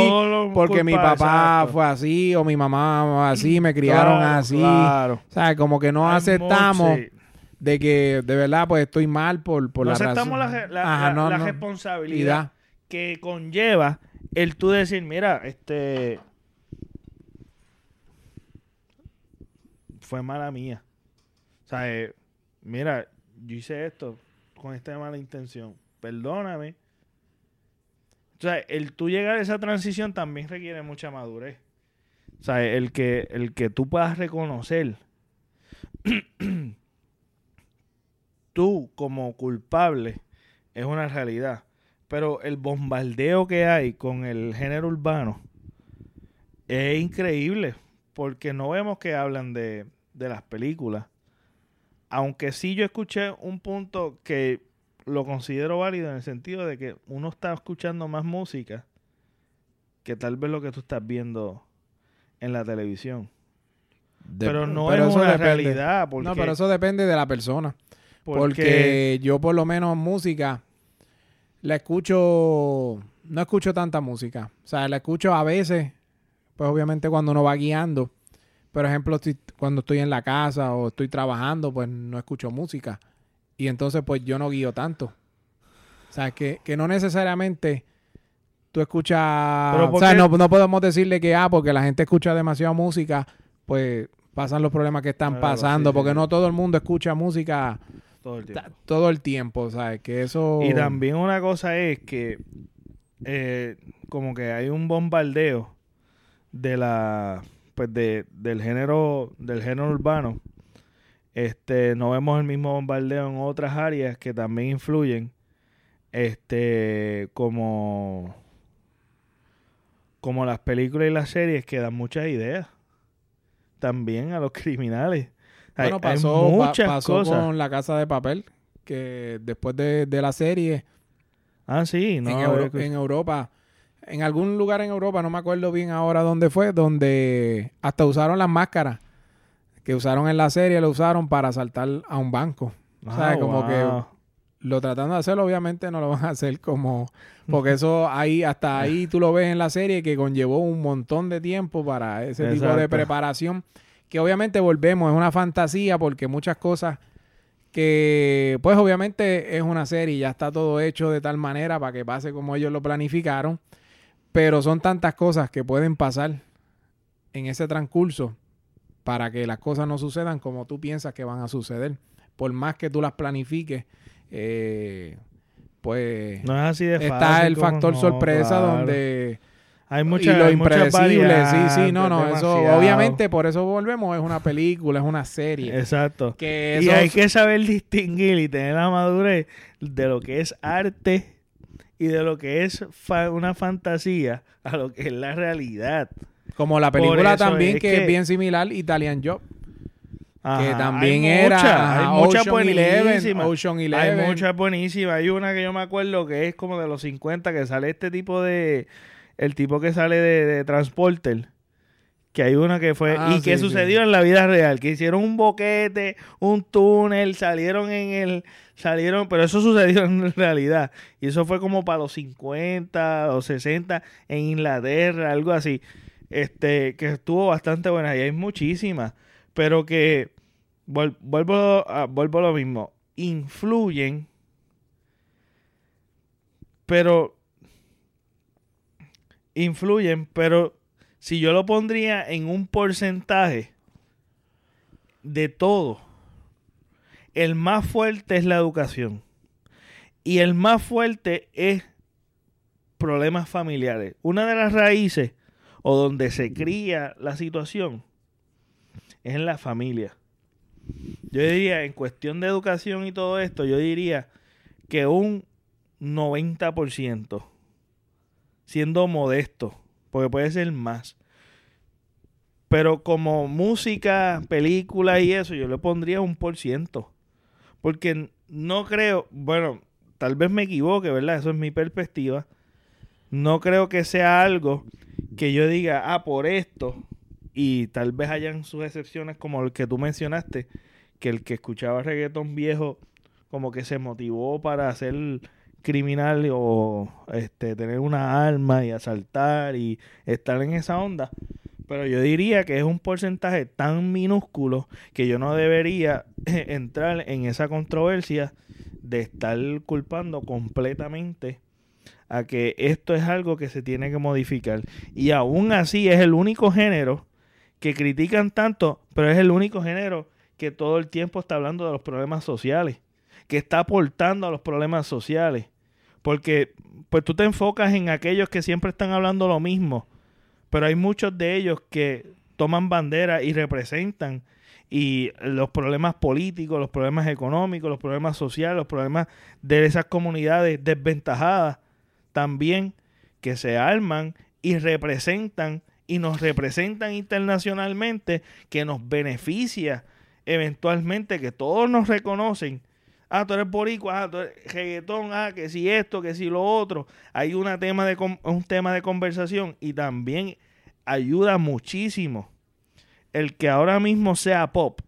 porque mi papá fue así o mi mamá así, me criaron Claro, así. Claro. O sea, como que no aceptamos sí. de que de verdad pues estoy mal por, por No la aceptamos razón. la, la- Ajá, la- no, la no. responsabilidad que conlleva el tú decir, mira, este fue mala mía. O sea, eh, mira, yo hice esto con esta mala intención. Perdóname. O sea, el tú llegar a esa transición también requiere mucha madurez. O sea, el que, el que tú puedas reconocer *clears throat* tú como culpable es una realidad. Pero el bombardeo que hay con el género urbano es increíble. Porque no vemos que hablan de, de las películas. Aunque sí yo escuché un punto que lo considero válido en el sentido de que uno está escuchando más música que tal vez lo que tú estás viendo en la televisión. pero no es una realidad. no, pero eso depende de la persona. Porque, yo por lo menos música la escucho, no escucho tanta música. O sea, la escucho a veces, pues obviamente cuando uno va guiando. Por ejemplo, cuando estoy en la casa o estoy trabajando, pues no escucho música. Y entonces pues yo no guío tanto. O sea, que, que no necesariamente tú escuchas... O sea, no, no, podemos decirle que, ah, porque la gente escucha demasiada música, pues pasan los problemas que están pasando, porque no todo el mundo escucha música todo el tiempo. Todo el tiempo, ¿sabes? Que eso... Y también una cosa es que eh, como que hay un bombardeo de la pues de, del género del género urbano este no vemos el mismo bombardeo en otras áreas que también influyen este como como las películas y las series que dan muchas ideas también a los *laughs* criminales bueno, pasó, pasó con La Casa de Papel, que después de, la serie... Ah, sí, no. En, Europa, en algún lugar en Europa, no me acuerdo bien ahora dónde fue, donde hasta usaron las máscaras que usaron en la serie, lo usaron para saltar a un banco. o sea, ah, como que lo tratando de hacerlo, obviamente no lo van a hacer como... Porque eso ahí, hasta ahí *laughs* tú lo ves en la serie que conllevó un montón de tiempo para ese tipo de preparación que obviamente volvemos, es una fantasía porque muchas cosas que pues obviamente es una serie, ya está todo hecho de tal manera para que pase como ellos lo planificaron, pero son tantas cosas que pueden pasar en ese transcurso para que las cosas no sucedan como tú piensas que van a suceder. Por más que tú las planifiques, eh, pues no es así de está el factor sorpresa donde hay mucha, y lo impredecible, sí, sí, no, no, eso obviamente por eso volvemos, es una película, es una serie. Exacto. y hay que saber distinguir y tener la madurez de lo que es arte y de lo que es una fantasía a lo que es la realidad. Como la película también que, es bien similar, Italian Job. que también era hay muchas buenísimas. Hay muchas buenísimas. Hay una que yo me acuerdo que es como de los 50 que sale este tipo de el tipo que sale de, Transporter, que hay una que fue ah, y que sucedió en la vida real, que hicieron un boquete, un túnel, salieron en el salieron, pero eso sucedió *laughs* en realidad y eso fue como para los 50 o 60 en Inglaterra, algo así. Este, que estuvo bastante buena y hay muchísimas, pero que vuelvo a, vuelvo a lo mismo, influyen pero influyen, pero si yo lo pondría en un porcentaje de todo, el más fuerte es la educación. Y el más fuerte es problemas familiares. Una de las raíces o donde se cría la situación es en la familia. Yo diría, en cuestión de educación y todo esto, yo diría que un 90% siendo modesto, porque puede ser más. Pero como música, película y eso, yo le pondría un por ciento. Porque no creo, bueno, tal vez me equivoque, ¿verdad? Eso es mi perspectiva. No creo que sea algo que yo diga, ah, por esto, y tal vez hayan sus excepciones como el que tú mencionaste, que el que escuchaba reggaetón viejo como que se motivó para hacer criminal o este, tener una arma y asaltar y estar en esa onda. Pero yo diría que es un porcentaje tan minúsculo que yo no debería *laughs* entrar en esa controversia de estar culpando completamente a que esto es algo que se tiene que modificar. Y aún así es el único género que critican tanto, pero es el único género que todo el tiempo está hablando de los problemas sociales, que está aportando a los problemas sociales. Porque pues tú te enfocas en aquellos que siempre están hablando lo mismo, pero hay muchos de ellos que toman bandera y representan y los problemas políticos, los problemas económicos, los problemas sociales, los problemas de esas comunidades desventajadas también que se arman y representan y nos representan internacionalmente, que nos beneficia eventualmente, que todos nos reconocen. Ah, tú eres boricua, ah, tú eres reggaetón, ah, que si esto, que si lo otro. Hay una tema de, un tema de conversación y también ayuda muchísimo el que ahora mismo sea pop,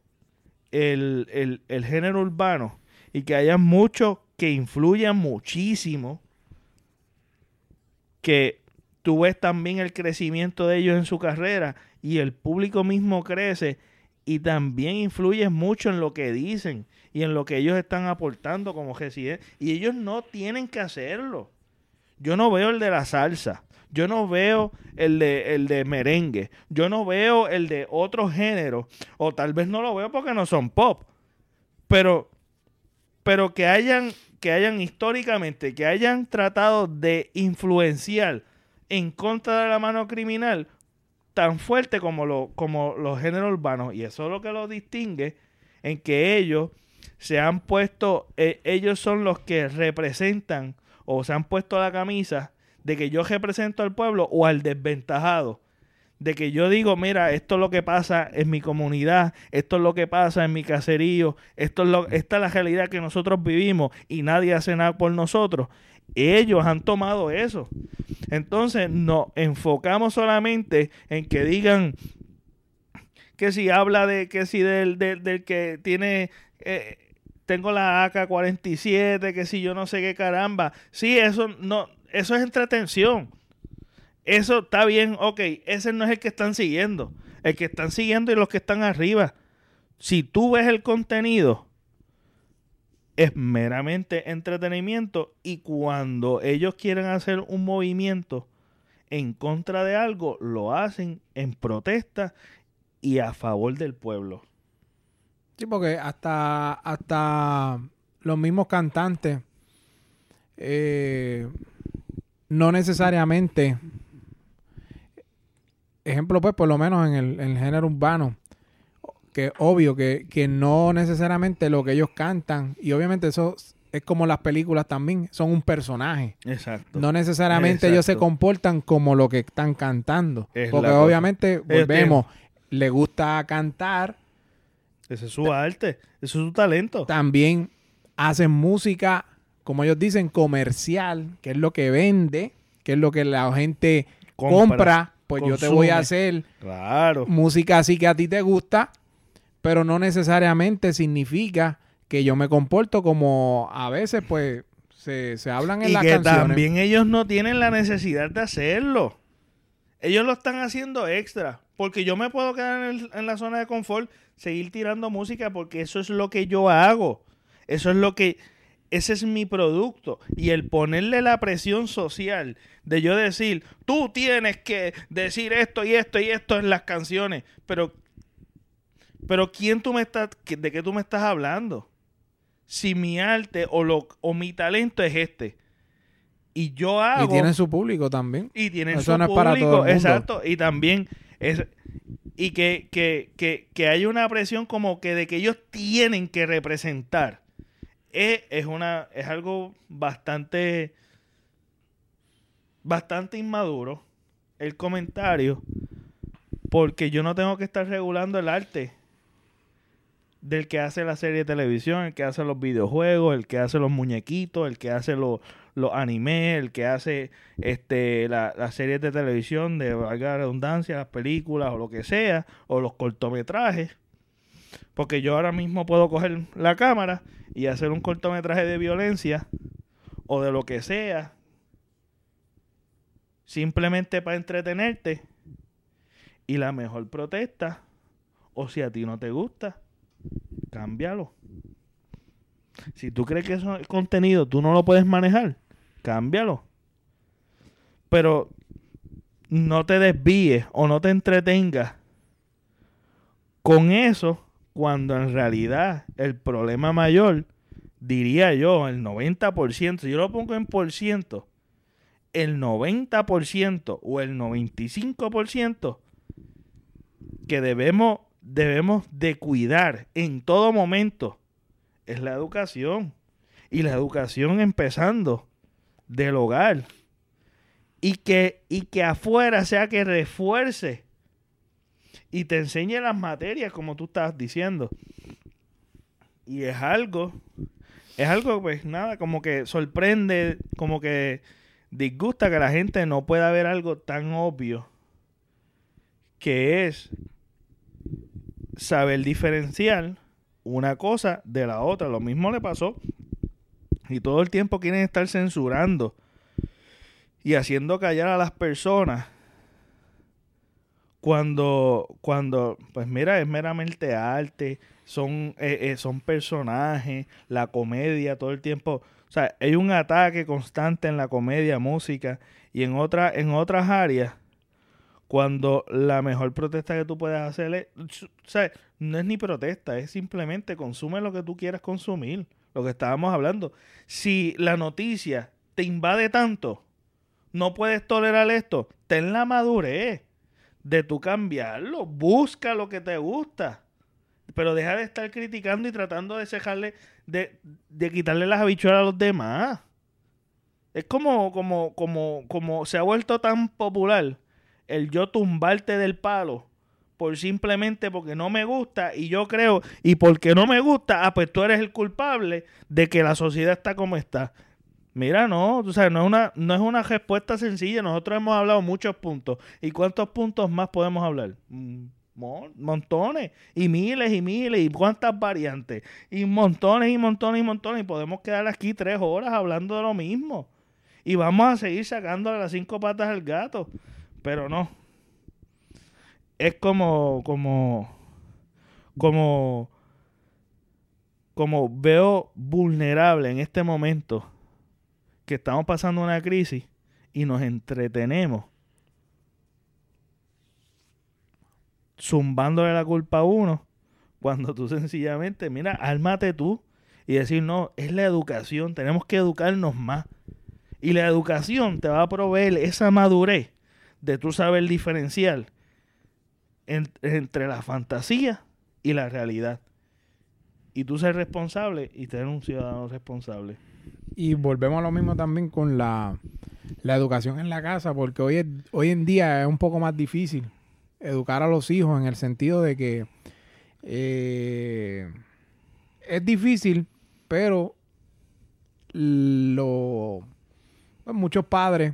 el, el género urbano, y que haya muchos que influyan muchísimo, que tú ves también el crecimiento de ellos en su carrera y el público mismo crece y también influye mucho en lo que dicen y en lo que ellos están aportando como residentes. Y ellos no tienen que hacerlo. Yo no veo el de la salsa. Yo no veo el de, el de merengue. Yo no veo el de otro género. O tal vez no lo veo porque no son pop. Pero, pero que hayan, que hayan históricamente, que hayan tratado de influenciar en contra de la mano criminal tan fuerte como, lo, como los géneros urbanos. Y eso es lo que los distingue en que ellos se han puesto, eh, ellos son los que representan o se han puesto la camisa de que yo represento al pueblo o al desventajado. De que yo digo, mira, esto es lo que pasa en mi comunidad, esto es lo que pasa en mi caserío, esto es lo, esta es la realidad que nosotros vivimos y nadie hace nada por nosotros. Ellos han tomado eso. Entonces nos enfocamos solamente en que digan que si habla de que si del, del, que tiene eh, tengo la AK-47, que si yo no sé qué caramba. Sí, eso no eso es entretención. Eso está bien, ok, ese no es el que están siguiendo. El que están siguiendo y los que están arriba. Si tú ves el contenido, es meramente entretenimiento y cuando ellos quieren hacer un movimiento en contra de algo, lo hacen en protesta y a favor del pueblo. Sí, porque hasta, hasta los mismos cantantes eh, no necesariamente, ejemplo pues por lo menos en el, en el género urbano, que obvio que, no necesariamente lo que ellos cantan, y obviamente eso es como las películas también, son un personaje. Exacto. No necesariamente ellos se comportan como lo que están cantando. porque obviamente, volvemos, le gusta cantar. Ese es su arte, eso es su talento. También hacen música, como ellos dicen, comercial, que es lo que vende, que es lo que la gente compra. Pues yo te voy a hacer claro. música así que a ti te gusta pero no necesariamente significa que yo me comporto como a veces pues se, hablan en y que también ellos no tienen la necesidad de hacerlo. Ellos lo están haciendo extra. Porque yo me puedo quedar en, en, la zona de confort, seguir tirando música, porque eso es lo que yo hago. Eso es lo que. Ese es mi producto. Y el ponerle la presión social de yo decir, tú tienes que decir esto y esto y esto en las canciones. Pero pero ¿quién tú me estás, de qué tú me estás hablando? Si mi arte o, lo, o mi talento es este. Y yo hago... Y tienen su público también. Y tienen su público, exacto. Y también es... Y que, que, que, que hay una presión como que de que ellos tienen que representar. Es, es, una, es algo bastante... Bastante inmaduro el comentario. Porque yo no tengo que estar regulando el arte del que hace la serie de televisión, el que hace los videojuegos, el que hace los muñequitos, el que hace los, los animes, el que hace este las la series de televisión, de valga redundancia, las películas o lo que sea, o los cortometrajes. Porque yo ahora mismo puedo coger la cámara y hacer un cortometraje de violencia o de lo que sea, simplemente para entretenerte. Y la mejor protesta, o si a ti no te gusta, cámbialo. Si tú crees que eso contenido tú no lo puedes manejar, cámbialo. Pero no te desvíes o no te entretengas con eso cuando en realidad el problema mayor, diría yo, el 90%, si yo lo pongo en por ciento, el 90% o el 95% que debemos debemos de cuidar en todo momento es la educación. Y la educación empezando del hogar. Y que, y que afuera sea que refuerce y te enseñe las materias como tú estás diciendo. Y es algo, es algo pues nada, como que sorprende, como que disgusta que la gente no pueda ver algo tan obvio que es saber diferenciar una cosa de la otra. Lo mismo le pasó. Y todo el tiempo quieren estar censurando y haciendo callar a las personas. Cuando, cuando, pues mira, es meramente arte, son, eh, eh, son personajes, la comedia, todo el tiempo. O sea, hay un ataque constante en la comedia, música y en, otra, en otras áreas cuando la mejor protesta que tú puedes hacer es, o sea, no es ni protesta, es simplemente consume lo que tú quieras consumir, lo que estábamos hablando. Si la noticia te invade tanto, no puedes tolerar esto, ten la madurez de tú cambiarlo, busca lo que te gusta, pero deja de estar criticando y tratando de cejarle, de, de quitarle las habichuelas a los demás. Es como, como, como, como se ha vuelto tan popular el yo tumbarte del palo por simplemente porque no me gusta y yo creo y porque no me gusta, ah, pues tú eres el culpable de que la sociedad está como está. Mira, no, tú sabes, no es una, no es una respuesta sencilla. Nosotros hemos hablado muchos puntos. ¿Y cuántos puntos más podemos hablar? Mm, montones, y miles y miles, y cuántas variantes, y montones y montones y montones, y podemos quedar aquí tres horas hablando de lo mismo. Y vamos a seguir sacándole las cinco patas al gato. Pero no. Es como, como, como, como veo vulnerable en este momento que estamos pasando una crisis y nos entretenemos zumbándole la culpa a uno cuando tú *laughs* sencillamente, mira, ármate tú y decir, no, es la educación, tenemos que educarnos más. Y la educación te va a proveer esa madurez de tú saber diferenciar entre la fantasía y la realidad. Y tú ser responsable y tener un ciudadano responsable. Y volvemos a lo mismo también con la, educación en la casa, porque hoy, hoy en día es un poco más difícil educar a los hijos en el sentido de que eh, es difícil, pero lo, pues muchos padres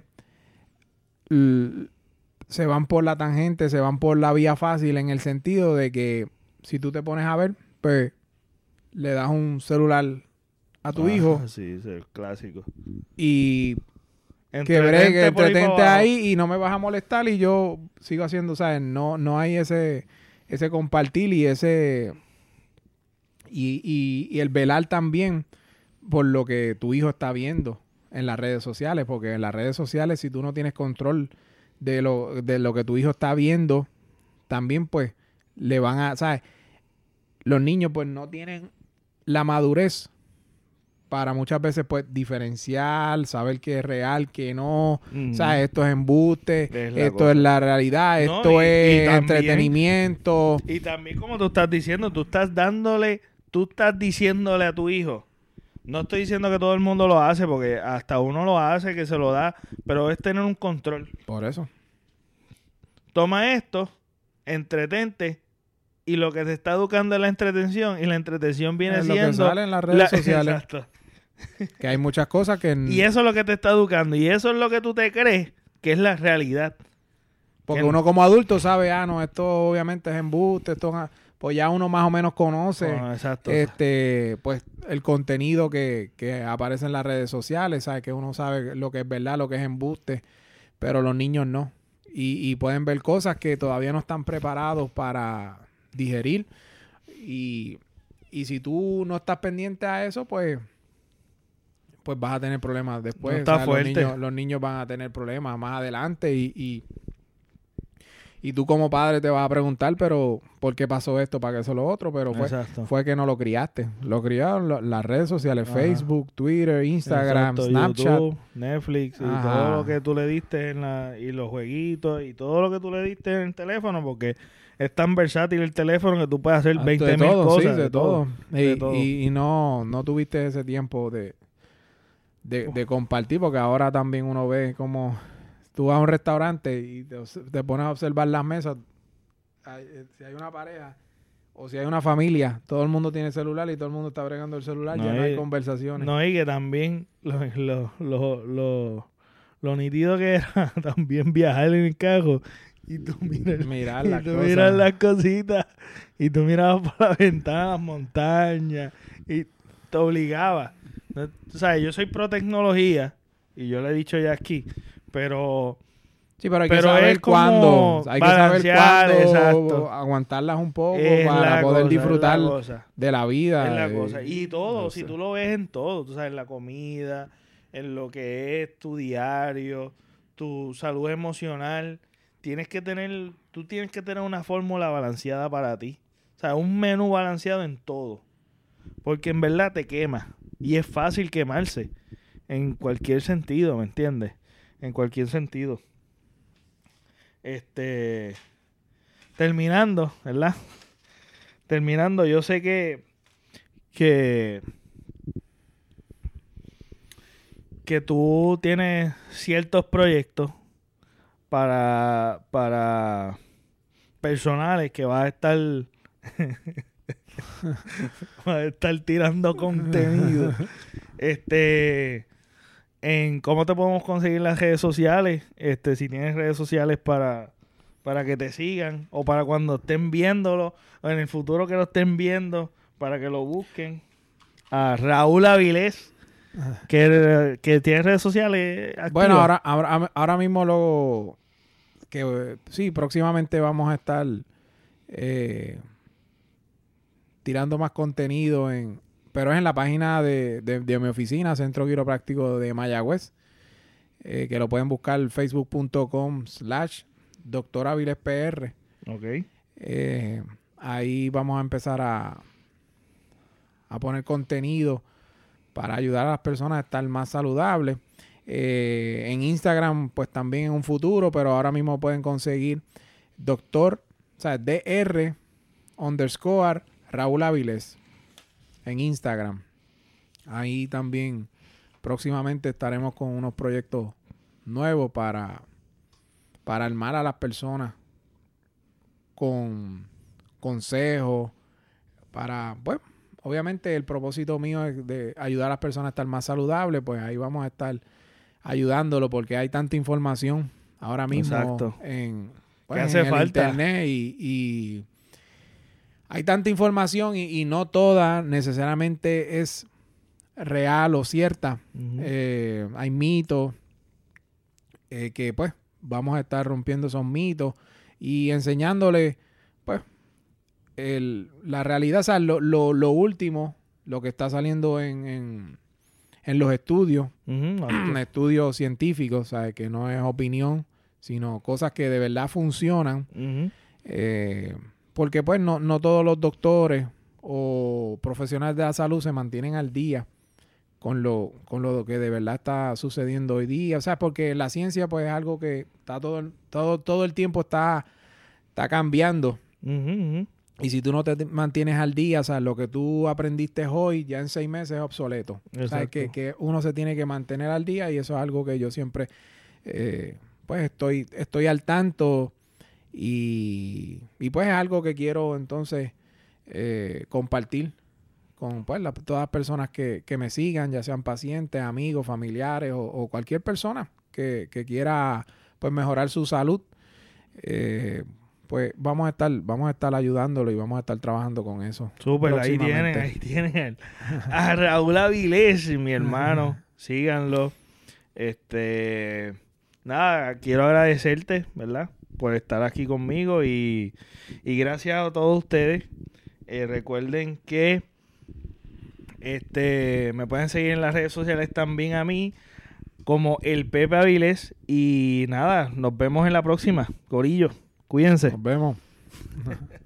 se van por la tangente, se van por la vía fácil en el sentido de que si tú te pones a ver, pues le das un celular a tu hijo. Sí, es el clásico. Y que bregue, entretente ahí y no me vas a molestar y yo sigo haciendo, ¿sabes? No, no hay ese, ese compartir y ese... Y, y, y el velar también por lo que tu hijo está viendo en las redes sociales, porque en las redes sociales si tú no tienes control de lo, de lo que tu hijo está viendo, también pues le van a, ¿sabes? Los niños pues no tienen la madurez para muchas veces pues diferenciar, saber qué es real, qué no, ¿sabes? Esto es embuste, esto es la realidad, esto es entretenimiento. Y también como tú estás diciendo, tú estás dándole, tú estás diciéndole a tu hijo, no estoy diciendo que todo el mundo lo hace, porque hasta uno lo hace, que se lo da, pero es tener un control. Por eso. Toma esto, entretente, y lo que te está educando es la entretención, y la entretención viene siendo... Lo que sale en las redes sociales. Exacto. Que hay muchas cosas que... Y eso es lo que te está educando, y eso es lo que tú te crees que es la realidad. Porque uno como adulto sabe, ah, no, esto obviamente es embuste, esto es pues ya uno más o menos conoce ah, este pues el contenido que, aparece en las redes sociales, sabe que uno sabe lo que es verdad, lo que es embuste, pero los niños no. Y, pueden ver cosas que todavía no están preparados para digerir. Y, y si tú no estás pendiente a eso, pues pues vas a tener problemas después. los, niños, los, niños, van a tener problemas más adelante y, y tú como padre te vas a preguntar, pero ¿por qué pasó esto? ¿Para qué eso lo otro? Pero fue, fue que no lo criaste. Lo criaron las redes sociales, Facebook, Twitter, Instagram, Snapchat. Netflix y todo lo que tú le diste en la, y los jueguitos y todo lo que tú le diste en el teléfono, porque es tan versátil el teléfono que tú puedes hacer Ah, 20 de mil todo, cosas. sí, de, todo. Y, de todo. y- y no, no tuviste ese tiempo de, de, de compartir, porque ahora también uno ve como tú vas a un restaurante y te, pones a observar las mesas. Hay- eh, si hay una pareja o si hay una familia, todo el mundo tiene celular y todo el mundo está bregando el celular, No, ya no hay conversaciones. No, y que también lo, lo, lo, lo, lo nítido que era *laughs* también viajar en el carro *laughs* y tú miras, y las tú cosas. miras las cositas y tú mirabas por la ventana las montañas y te obligaba. Tú sabes, yo soy pro tecnología y yo le he dicho ya aquí, pero Sí, pero hay que saber cuándo. Hay que saber cuándo exacto. aguantarlas un poco es para poder cosa, disfrutar la de la vida. Es la eh, cosa. Y todo, no si sé. tú lo ves en todo, tú sabes, en la comida, en lo que es tu diario, tu salud emocional, tienes que tener, tú tienes que tener una fórmula balanceada para ti. O sea, un menú balanceado en todo. Porque en verdad te quema. Y es fácil quemarse. En cualquier sentido, ¿me entiendes? En cualquier sentido. Este. Terminando, ¿verdad? Terminando, yo sé que. Que. Que tú tienes ciertos proyectos para. para. personales que vas a estar. *laughs* vas a estar tirando contenido. Este. En cómo te podemos conseguir las redes sociales. Este, si tienes redes sociales para. Para que te sigan. O para cuando estén viéndolo. O en el futuro que lo estén viendo. Para que lo busquen. A Raúl Avilés. *laughs* Que, que tiene redes sociales. activas. Bueno, ahora, ahora, ahora mismo lo que sí, próximamente vamos a estar eh, tirando más contenido en, pero es en la página de, de- de mi oficina, Centro Quiropráctico de Mayagüez, eh, que lo pueden buscar facebook.com slash doctor Avilés PR. Ok. Eh, ahí vamos a empezar a, a poner contenido para ayudar a las personas a estar más saludables. Eh, en Instagram, pues también en un futuro, pero ahora mismo pueden conseguir doctor, o sea, DR underscore Raúl Áviles en Instagram. Ahí también próximamente estaremos con unos proyectos nuevos para, para armar a las personas con consejos para, pues, obviamente el propósito mío es de ayudar a las personas a estar más saludables, pues ahí vamos a estar ayudándolo porque hay tanta información ahora mismo Exacto. en, pues, hace en el falta. internet y, y hay tanta información y, y no toda necesariamente es real o cierta. Eh, hay mitos eh, que pues vamos a estar rompiendo esos mitos y enseñándole el- la realidad, o sea, lo, lo- lo último, lo que está saliendo en, en, en los estudios, Ujú, *clears throat* ok. estudios científicos, ¿sabes? que no es opinión, sino cosas que de verdad funcionan. Eh, porque pues no, no todos los doctores o profesionales de la salud se mantienen al día con lo, con lo que de verdad está sucediendo hoy día. O sea, porque la ciencia pues es algo que está todo, todo, todo el tiempo está, está cambiando. Ujú. Y si tú no te mantienes al día, o sea, lo que tú aprendiste hoy ya en seis meses es obsoleto. O sea, que, que uno se tiene que mantener al día y eso es algo que yo siempre, eh, pues estoy, estoy al tanto y, y pues es algo que quiero entonces eh, compartir con pues, la- todas las personas que, que me sigan, ya sean pacientes, amigos, familiares o, o cualquier persona que, que quiera pues mejorar su salud. Eh, pues vamos a estar, vamos a estar ayudándolo y vamos a estar trabajando con eso. Súper, ahí tienen, ahí tienen a Raúl Avilés, mi hermano. Síganlo. Este, nada, quiero agradecerte, ¿verdad? Por estar aquí conmigo y, y gracias a todos ustedes. Eh, recuerden que este me pueden seguir en las redes sociales también a mí como el Pepe Avilés y nada, nos vemos en la próxima. Corillo, cuídense. Nos vemos. *laughs*